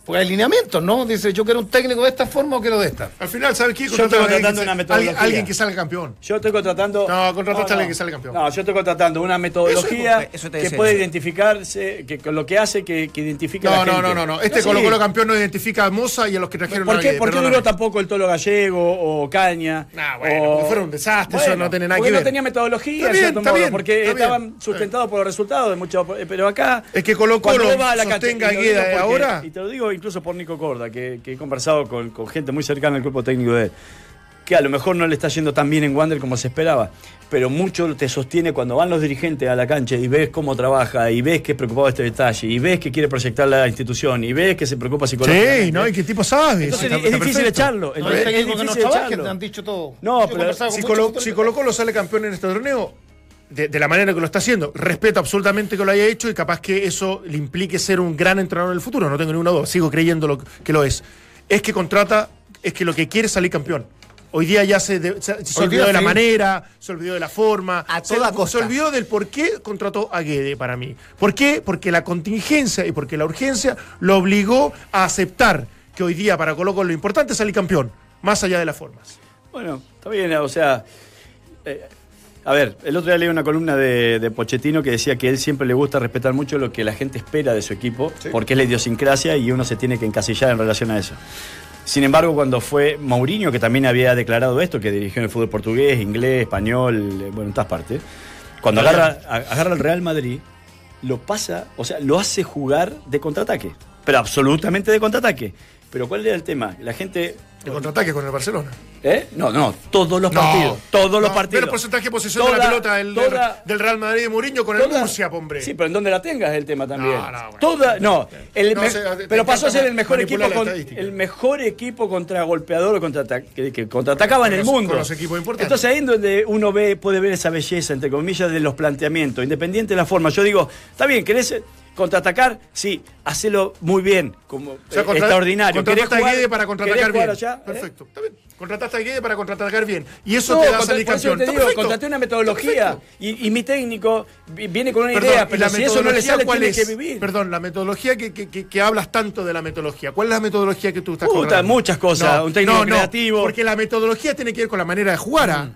Pues alineamientos, ¿no? Dice, yo quiero un técnico de esta forma o quiero de esta. Al final, ¿sabes qué? Yo estoy contratando que una metodología. Alguien, alguien que salga campeón. Yo estoy contratando. No, contrataste a alguien que sale campeón. No, yo estoy contratando una metodología Eso- eso te que decía puede identificarse, que con lo que hace que, que identifique a No, la no, gente. no, no, no. Este Sí. Colo Colo campeón no identifica a Moza y a los que trajeron ¿Por qué, por qué duró tampoco el Tolo Gallego o Caña? Nah, bueno, o- porque fueron un desastre, eso no tiene nada porque que no ver. tenía metodología, Está en bien, cierto está modo, bien, porque está bien. estaban sustentados por los resultados de muchos. Pero acá. Es que Colo cuando Colo sostenga a Gueda ahora. Y te lo digo incluso por Nico Corda, que, que he conversado con, con gente muy cercana al cuerpo técnico de él. Que a lo mejor no le está yendo tan bien en Wander como se esperaba, pero mucho te sostiene cuando van los dirigentes a la cancha y ves cómo trabaja, y ves que es preocupado de este detalle, y ves que quiere proyectar la institución, y ves que se preocupa psicológicamente. Sí, ¿no? ¿Y qué tipo sabe? Entonces Sí, es, está- está difícil perfecto. echarlo. No, es, es técnicos que no difícil echarlo. te han dicho todo. No, Yo pero Si Colo, si Colo Colo sale campeón en este torneo, de, de la manera que lo está haciendo, respeto absolutamente que lo haya hecho y capaz que eso le implique ser un gran entrenador en el futuro, no tengo ninguna duda, sigo creyendo lo, que lo es. Es que contrata, es que lo que quiere es salir campeón. Hoy día ya se, de- se- se olvidó día de la sí. manera, se olvidó de la forma, A se, toda se costa. olvidó del por qué contrató a Guede para mí. ¿Por qué? Porque la contingencia y porque la urgencia lo obligó a aceptar que hoy día para Colo Colo lo importante es salir campeón, más allá de las formas. Bueno, está bien, o sea. eh, a ver, el otro día leí una columna de, de Pochettino que decía que él siempre le gusta respetar mucho lo que la gente espera de su equipo, porque es la idiosincrasia y uno se tiene que encasillar en relación a eso. Sin embargo, cuando fue Mourinho, que también había declarado esto, que dirigió en el fútbol portugués, inglés, español, eh, bueno, en todas partes, cuando agarra, agarra al Real Madrid, lo pasa, o sea, lo hace jugar de contraataque, pero absolutamente de contraataque. Pero ¿cuál era el tema? La gente... El contraataque con el Barcelona. ¿Eh? No, no, todos los No, partidos. Todos los partidos. Menos porcentaje de posesión de la pelota del, toda- del Real Madrid de Mourinho con el Murcia, hombre. Sí, pero en donde la tengas es el tema también. No, no, bueno. Toda, no, el me- pero pasó a ser el mejor equipo con- el mejor equipo contra golpeador o contra que, que contraatacaba en el los- mundo. con los equipos importantes. Entonces ahí es donde uno ve, puede ver esa belleza, entre comillas, de los planteamientos, independiente de la forma. Yo digo, está bien, ¿querés contraatacar? Sí, hacelo muy bien, como O sea, eh, contra- extraordinario. ¿Querés Contrataste a Guede para contraatacar bien. allá? ¿Eh? Perfecto, está bien. Contrataste a Guede para contraatacar bien. Y eso No, te da salir campeón. te Está digo, perfecto. contraté una metodología perfecto. y, y mi técnico vi- viene con una Perdón, idea, ¿y pero la si eso no le sale, cuál tiene es? que vivir. Perdón, la metodología que, que- que- que hablas tanto de la metodología. ¿Cuál es la metodología que tú estás Puta, muchas cosas, un técnico creativo. Porque la metodología tiene que ver con la manera de jugar. ¿ah?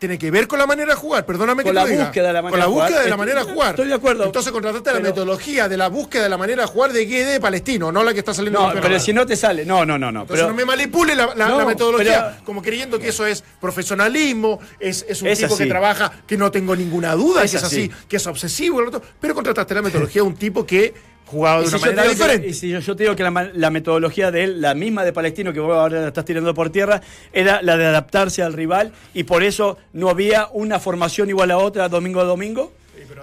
Tiene que ver con la manera de jugar, perdóname Con que la te lo diga. búsqueda de la manera Con la de jugar. búsqueda de la Estoy- manera de jugar. estoy de acuerdo. Entonces contrataste la metodología de la búsqueda de la manera de jugar de Guede palestino, no la que está saliendo No, pero si no te sale. No, no, no, no. Entonces Pero, no me manipule la, la- No, la metodología, pero- como creyendo que eso es profesionalismo, es, es un Es tipo así. que trabaja, que no tengo ninguna duda, Es que es así, así. que es obsesivo, pero contrataste la metodología de un tipo que jugaba de una si, manera que, diferente. y si yo, yo te digo que la, la metodología de él, la misma de Palestino que vos ahora la estás tirando por tierra, era la de adaptarse al rival y por eso no había una formación igual a otra domingo a domingo.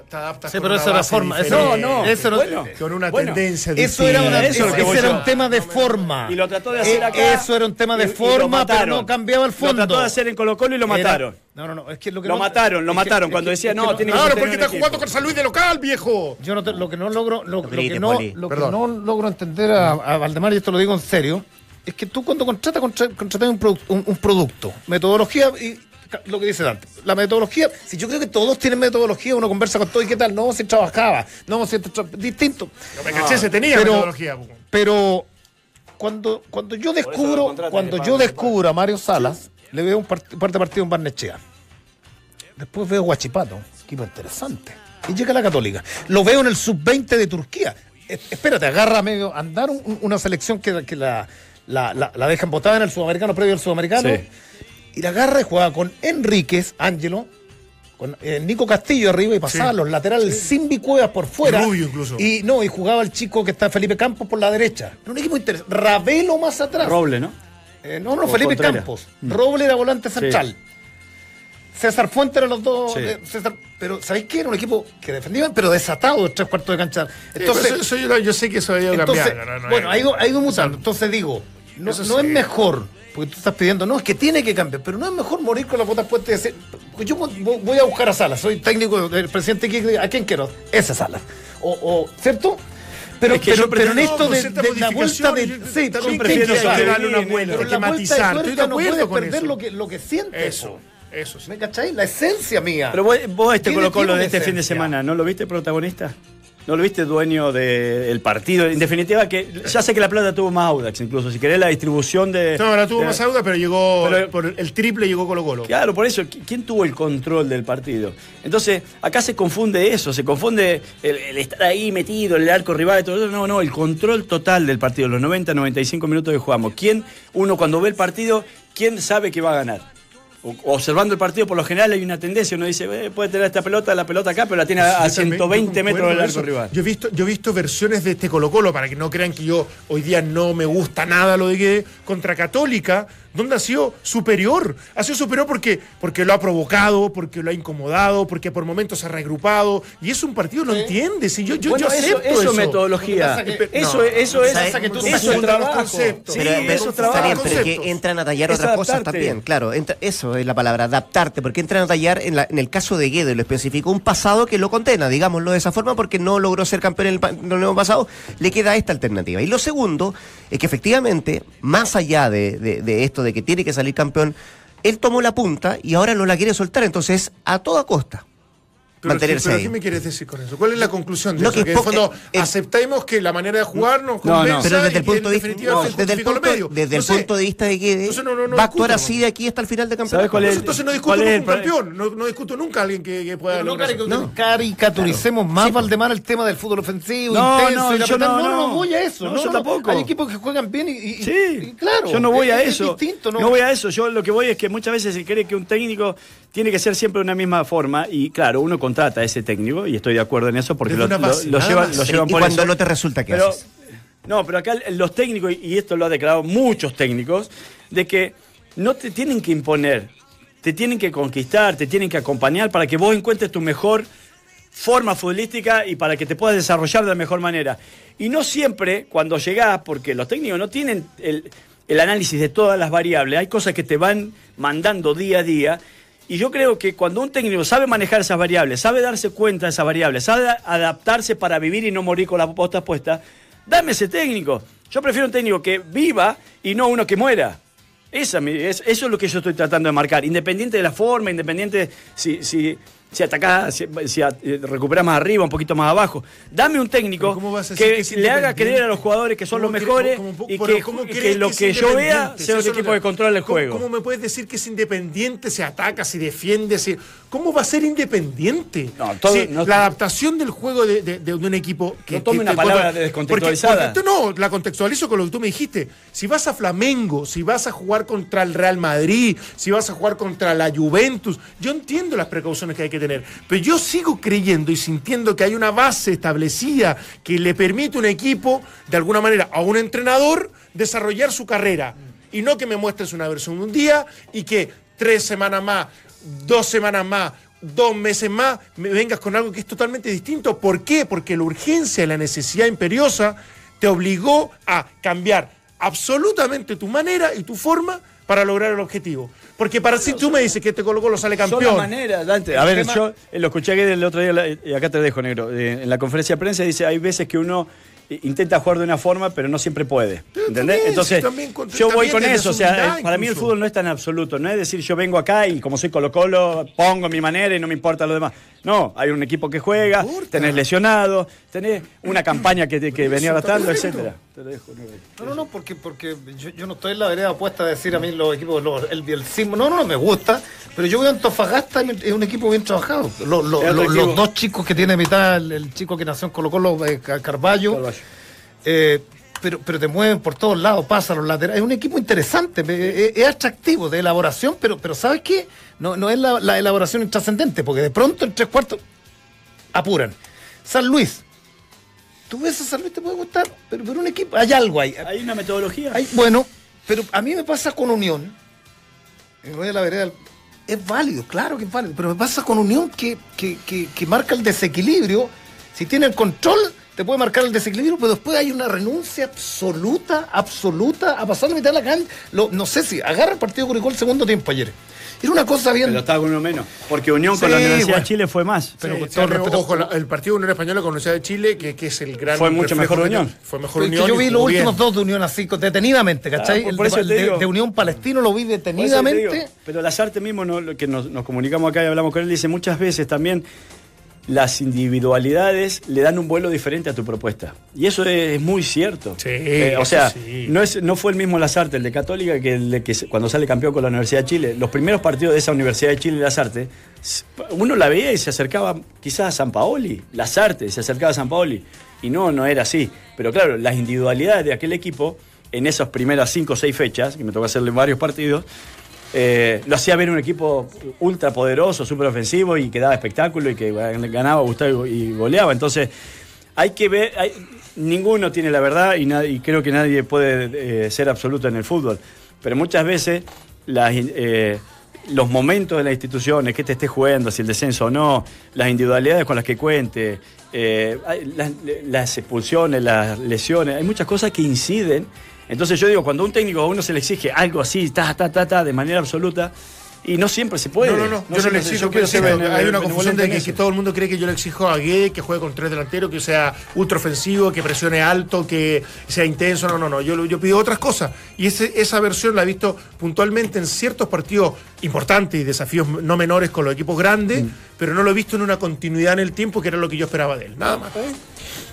Te adaptas Sí, con pero una esa era base forma, eso- No, no. eso no- bueno, con una bueno, tendencia Eso era, una, Eso es ese era un tema de forma. Y lo trató de hacer Eh, acá. Eso era un tema de y- y lo forma, pero no cambiaba el fondo. Lo trató de hacer en Colo Colo y lo Era- mataron. No, no, no. Es que lo que Lo no- mataron, lo es mataron. Cuando decía, no, tiene que Claro, porque está equipo. jugando con San Luis de local, viejo. Yo no te- lo que no logro, lo, lo que no, lo que no logro entender a, a Valdemar, y esto lo digo en serio, es que tú cuando contratas, contra- contratas un, produ- un- un producto, metodología y lo que dice Dante, la metodología, si yo creo que todos tienen metodología, uno conversa con todo y qué tal, no, si trabajaba, no, si tra- distinto. No me caché, se tenía Pero- metodología. Pero cuando, cuando yo descubro, cuando yo descubro a Mario Salas, le veo un par, un par de partidos en Barnechea. Después veo Guachipato, equipo interesante. Y llega la Católica. Lo veo en el sub-20 de Turquía. Es- espérate, agarra a medio andar un- un- una selección que, que la, la, la- la dejan botada en el sudamericano, previo al sudamericano. Sí. Y la agarra y juega con Enríquez, Ángelo, con eh, Nico Castillo arriba y pasaba Sí. los laterales sin Cuevas por fuera. Y Rubio incluso. Y no, y jugaba el chico que está Felipe Campos por la derecha. Era un equipo interesante. Ravelo más atrás. Roble, ¿no? Eh, no, no, O Felipe Contreras. Campos. Roble era volante central. César Fuente eran los dos. Sí. eh, César- pero ¿sabéis qué? Era un equipo que defendía, pero desatado de tres cuartos de cancha. Entonces, eso, yo, yo sé que eso ha ido entonces cambiando. no, no, bueno, no. ha ido, ha ido mutando. Entonces digo, no, sí. es mejor, porque tú estás pidiendo, no, es que tiene que cambiar, pero no es mejor morir con las botas puestas y decir, yo vo- voy a buscar a Salas, soy técnico del presidente ¿a quién quiero? Ese Salas. O, o, ¿Cierto? Pero, Es que pero, pero en esto no, de, de la vuelta de. yo Sí, también ¿quién prefiero darle una vuelta, Pero que matizar. Estoy de no acuerdo puedes con perder eso. lo que, lo que siente. Eso, eso sí. ¿Me cachai? La esencia mía. Pero vos, vos este Colo Colo de este fin de esencia. semana, ¿no lo viste protagonista? ¿No lo viste dueño del partido? En definitiva, que ya sé que la plata tuvo más Audax, incluso. Si querés la distribución de. No, la tuvo de- más auda, pero llegó Pero- por el triple llegó Colo Colo. Claro, por eso, ¿qui- ¿quién tuvo el control del partido? Entonces, acá se confunde eso, se confunde el, el estar ahí metido, el arco rival y todo eso. No, no, el control total del partido, los 90, 95 minutos que jugamos. ¿Quién, uno cuando ve el partido, quién sabe que va a ganar? Observando el partido, por lo general hay una tendencia, uno dice, "Eh, puede tener esta pelota, la pelota acá, pero la tiene a, a Yo también, 120 yo metros del arco rival. Yo he visto, yo he visto versiones de este Colo Colo, para que no crean que yo hoy día no me gusta nada lo de que contra Católica, donde ha sido superior. Ha sido superior porque, porque lo ha provocado, porque lo ha incomodado, porque por momentos se ha regrupado. Y es un partido, lo entiendes. Y yo, yo, Bueno, yo eso, acepto eso eso. es metodología. Que pasa Eso, no, eso es, ¿sabes? que tú eso es trabajo. conceptos. Sí, Pero, pero eso es está trabajo. bien, pero es que entran a tallar Es otras cosas también, claro. entra- eso es la palabra, adaptarte, porque entran a tallar, en, la- en el caso de Guedo, y lo especificó, un pasado que lo condena, digámoslo de esa forma, porque no logró ser campeón en el torneo pasado, le queda esta alternativa. Y lo segundo es que efectivamente, más allá de, de- de esto de que tiene que salir campeón, él tomó la punta y ahora no la quiere soltar, entonces a toda costa. Pero, mantenerse pero ahí. ¿qué me quieres decir con eso? ¿Cuál es la conclusión de No, eso? que Que, en fondo eh, eh, aceptemos que la manera de jugar nos No, no. convenza Pero desde el que punto de no, desde el punto, medio. desde el No punto de vista de no- no- no va a actuar así de aquí hasta el final de campeonato. ¿Sabes cuál es? Entonces no discuto ¿Cuál es nunca un campeón. No, no discuto nunca a alguien que, que pueda Pero no lograr eso. caric- caricaturicemos más, Valdemar, el tema del fútbol ofensivo, No, intenso. no, y la yo no, no, no, no. voy a eso. No, No, yo no, tampoco. Hay equipos que juegan bien y, Sí, claro. Yo no voy a es- eso. ¿no? ¿no? voy a eso. Yo lo que voy es que muchas veces se cree que un técnico tiene que ser siempre de una misma forma y claro, uno contrata a ese técnico y estoy de acuerdo en eso porque lo, base, lo- llevan, Y llevan por cuando eso. no te resulta, ¿qué Pero- haces? No, pero acá los técnicos, y esto lo ha declarado muchos técnicos, de que no te tienen que imponer, te tienen que conquistar, te tienen que acompañar para que vos encuentres tu mejor forma futbolística y para que te puedas desarrollar de la mejor manera. Y no siempre cuando llegás, porque los técnicos no tienen el, el análisis de todas las variables, hay cosas que te van mandando día a día. Y yo creo que cuando un técnico sabe manejar esas variables, sabe darse cuenta de esas variables, sabe adaptarse para vivir y no morir con la posta puesta, dame ese técnico. Yo prefiero un técnico que viva y no uno que muera. Esa, eso es lo que yo estoy tratando de marcar. Independiente de la forma, independiente si, si atacás, si, si eh, recuperás más arriba, un poquito más abajo. Dame un técnico Pero ¿cómo vas a decir que, que le haga creer a los jugadores que son los ¿Cómo cre- mejores cómo- cómo- y que, cómo y crees que lo que yo vea sea un Eso no equipo lo- que controla el ¿Cómo- juego. ¿Cómo me puedes decir que es independiente, se ataca, se defiende? ¿Cómo va a ser independiente? No, todo- Si no- la adaptación del juego de, de- de un equipo que. No tome que una palabra porque- descontextualizada. porque no, la contextualizo con lo que tú me dijiste. Si vas a Flamengo, si vas a jugar contra el Real Madrid, si vas a jugar contra la Juventus, yo entiendo las precauciones que hay que tener. Pero yo sigo creyendo y sintiendo que hay una base establecida que le permite a un equipo, de alguna manera, a un entrenador, desarrollar su carrera. Y no que me muestres una versión un día y que tres semanas más, dos semanas más, dos meses más, me vengas con algo que es totalmente distinto. ¿Por qué? Porque la urgencia y la necesidad imperiosa te obligó a cambiar absolutamente tu manera y tu forma para lograr el objetivo. Porque para si tú me dices que este Colo Colo sale Son campeón. las maneras, Dante. A ver, yo eh, lo escuché que el otro día, y acá te dejo, negro. eh, en la conferencia de prensa dice, hay veces que uno eh, intenta jugar de una forma, pero no siempre puede. ¿Entendés? también, Entonces, también yo voy con eso. O sea, para mí el fútbol no es tan absoluto. No es decir, yo vengo acá y como soy Colo Colo, pongo mi manera y no me importa lo demás. No, hay un equipo que juega, tenés lesionados, tenés una campaña que, que venía arrastrando, etcétera. Te lo dejo, no, No, no, no, porque, porque yo, yo no estoy en la vereda opuesta a decir a mí los equipos, los- el bielcismo, no, no, no, me gusta, pero yo veo Antofagasta y es un equipo bien trabajado. Los dos chicos que tiene mitad, el, el chico que nació en Colo Colo, eh, Ca- Carballo, Carballo. eh, pero, pero te mueven por todos lados, pasa los laterales. Es un equipo interesante, me- es, es atractivo de elaboración, pero, pero ¿sabes qué? No, no es la, la elaboración intrascendente, porque de pronto en tres cuartos apuran. San Luis. Tú ves a San Luis, te puede gustar, pero, pero un equipo, hay algo ahí. Hay una metodología. Hay- bueno, pero a mí me pasa con Unión. voy a la vereda, Es válido, claro que es válido. Pero me pasa con Unión que, que, que- que marca el desequilibrio. Si tiene el control, te puede marcar el desequilibrio, pero después hay una renuncia absoluta, absoluta a pasar la mitad de la cancha. Lo- no sé si agarra el partido Curicó el segundo tiempo ayer. Era una cosa bien. Pero estaba con uno menos. Porque Unión con la Universidad bueno. de Chile fue más. pero Sí, con sí, todo el pero, respeto- ojo, el partido de Unión Española con la Universidad de Chile, que, que es el gran. Fue mucho mejor Unión. Fue mejor Pero es que Unión. yo vi los bien. últimos dos de Unión así, detenidamente, ¿cachai? Ah, por- El por de- eso de, digo. de Unión Palestino lo vi detenidamente. digo, pero Lazarte mismo, no, lo que nos, nos comunicamos acá y hablamos con él, dice muchas veces también las individualidades le dan un vuelo diferente a tu propuesta. Y eso es muy cierto. Sí, Eh, o sea, sí. no, es, no fue el mismo Lazarte, el de Católica, que el de que cuando sale campeón con la Universidad de Chile. Los primeros partidos de esa Universidad de Chile, Lazarte, uno la veía y se acercaba quizás a San Paoli. Lazarte se acercaba a San Paoli. Y no, no era así. Pero claro, las individualidades de aquel equipo, en esas primeras cinco o seis fechas, que me tocó hacerle varios partidos, eh, lo hacía ver un equipo ultra poderoso, súper ofensivo y que daba espectáculo y que ganaba, gustaba y goleaba. Entonces, hay que ver, ninguno tiene la verdad y, creo que nadie puede eh, ser absoluto en el fútbol. Pero muchas veces eh, los momentos de las instituciones, que te esté jugando, si el descenso o no, las individualidades con las que cuente, las expulsiones, las lesiones, hay muchas cosas que inciden. Entonces yo digo, cuando a un técnico a uno se le exige algo así, ta, ta, ta, ta, de manera absoluta, y no siempre se puede. No, no, no, yo no le exijo. bene- hay una confusión de que, todo el mundo cree que yo le exijo a Guede que juegue con tres delanteros, que sea ultra ofensivo, que presione alto, que sea intenso. No, no, no. Yo, yo pido otras cosas. Y ese- esa versión la he visto puntualmente en ciertos partidos importantes y desafíos no menores con los equipos grandes, Mm. pero no lo he visto en una continuidad en el tiempo, que era lo que yo esperaba de él. Nada más.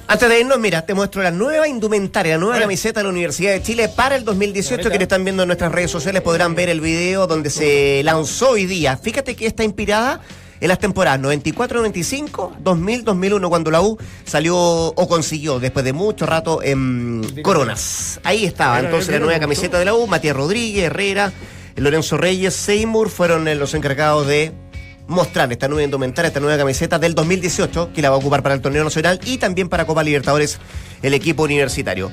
Antes de irnos, mira, te muestro la nueva indumentaria, la nueva camiseta de la Universidad de Chile para el 2018. Quienes están viendo en nuestras redes sociales podrán ver el video donde se lanzó hoy día. Fíjate que está inspirada en las temporadas 94-95, 2000-2001, cuando la U salió o consiguió después de mucho rato en Coronas. Ahí estaba entonces la nueva camiseta de la U. Matías Rodríguez, Herrera, Lorenzo Reyes, Seymour fueron eh, los encargados de mostrar esta nueva indumentaria, esta nueva camiseta del 2018, que la va a ocupar para el torneo nacional y también para Copa Libertadores el equipo universitario.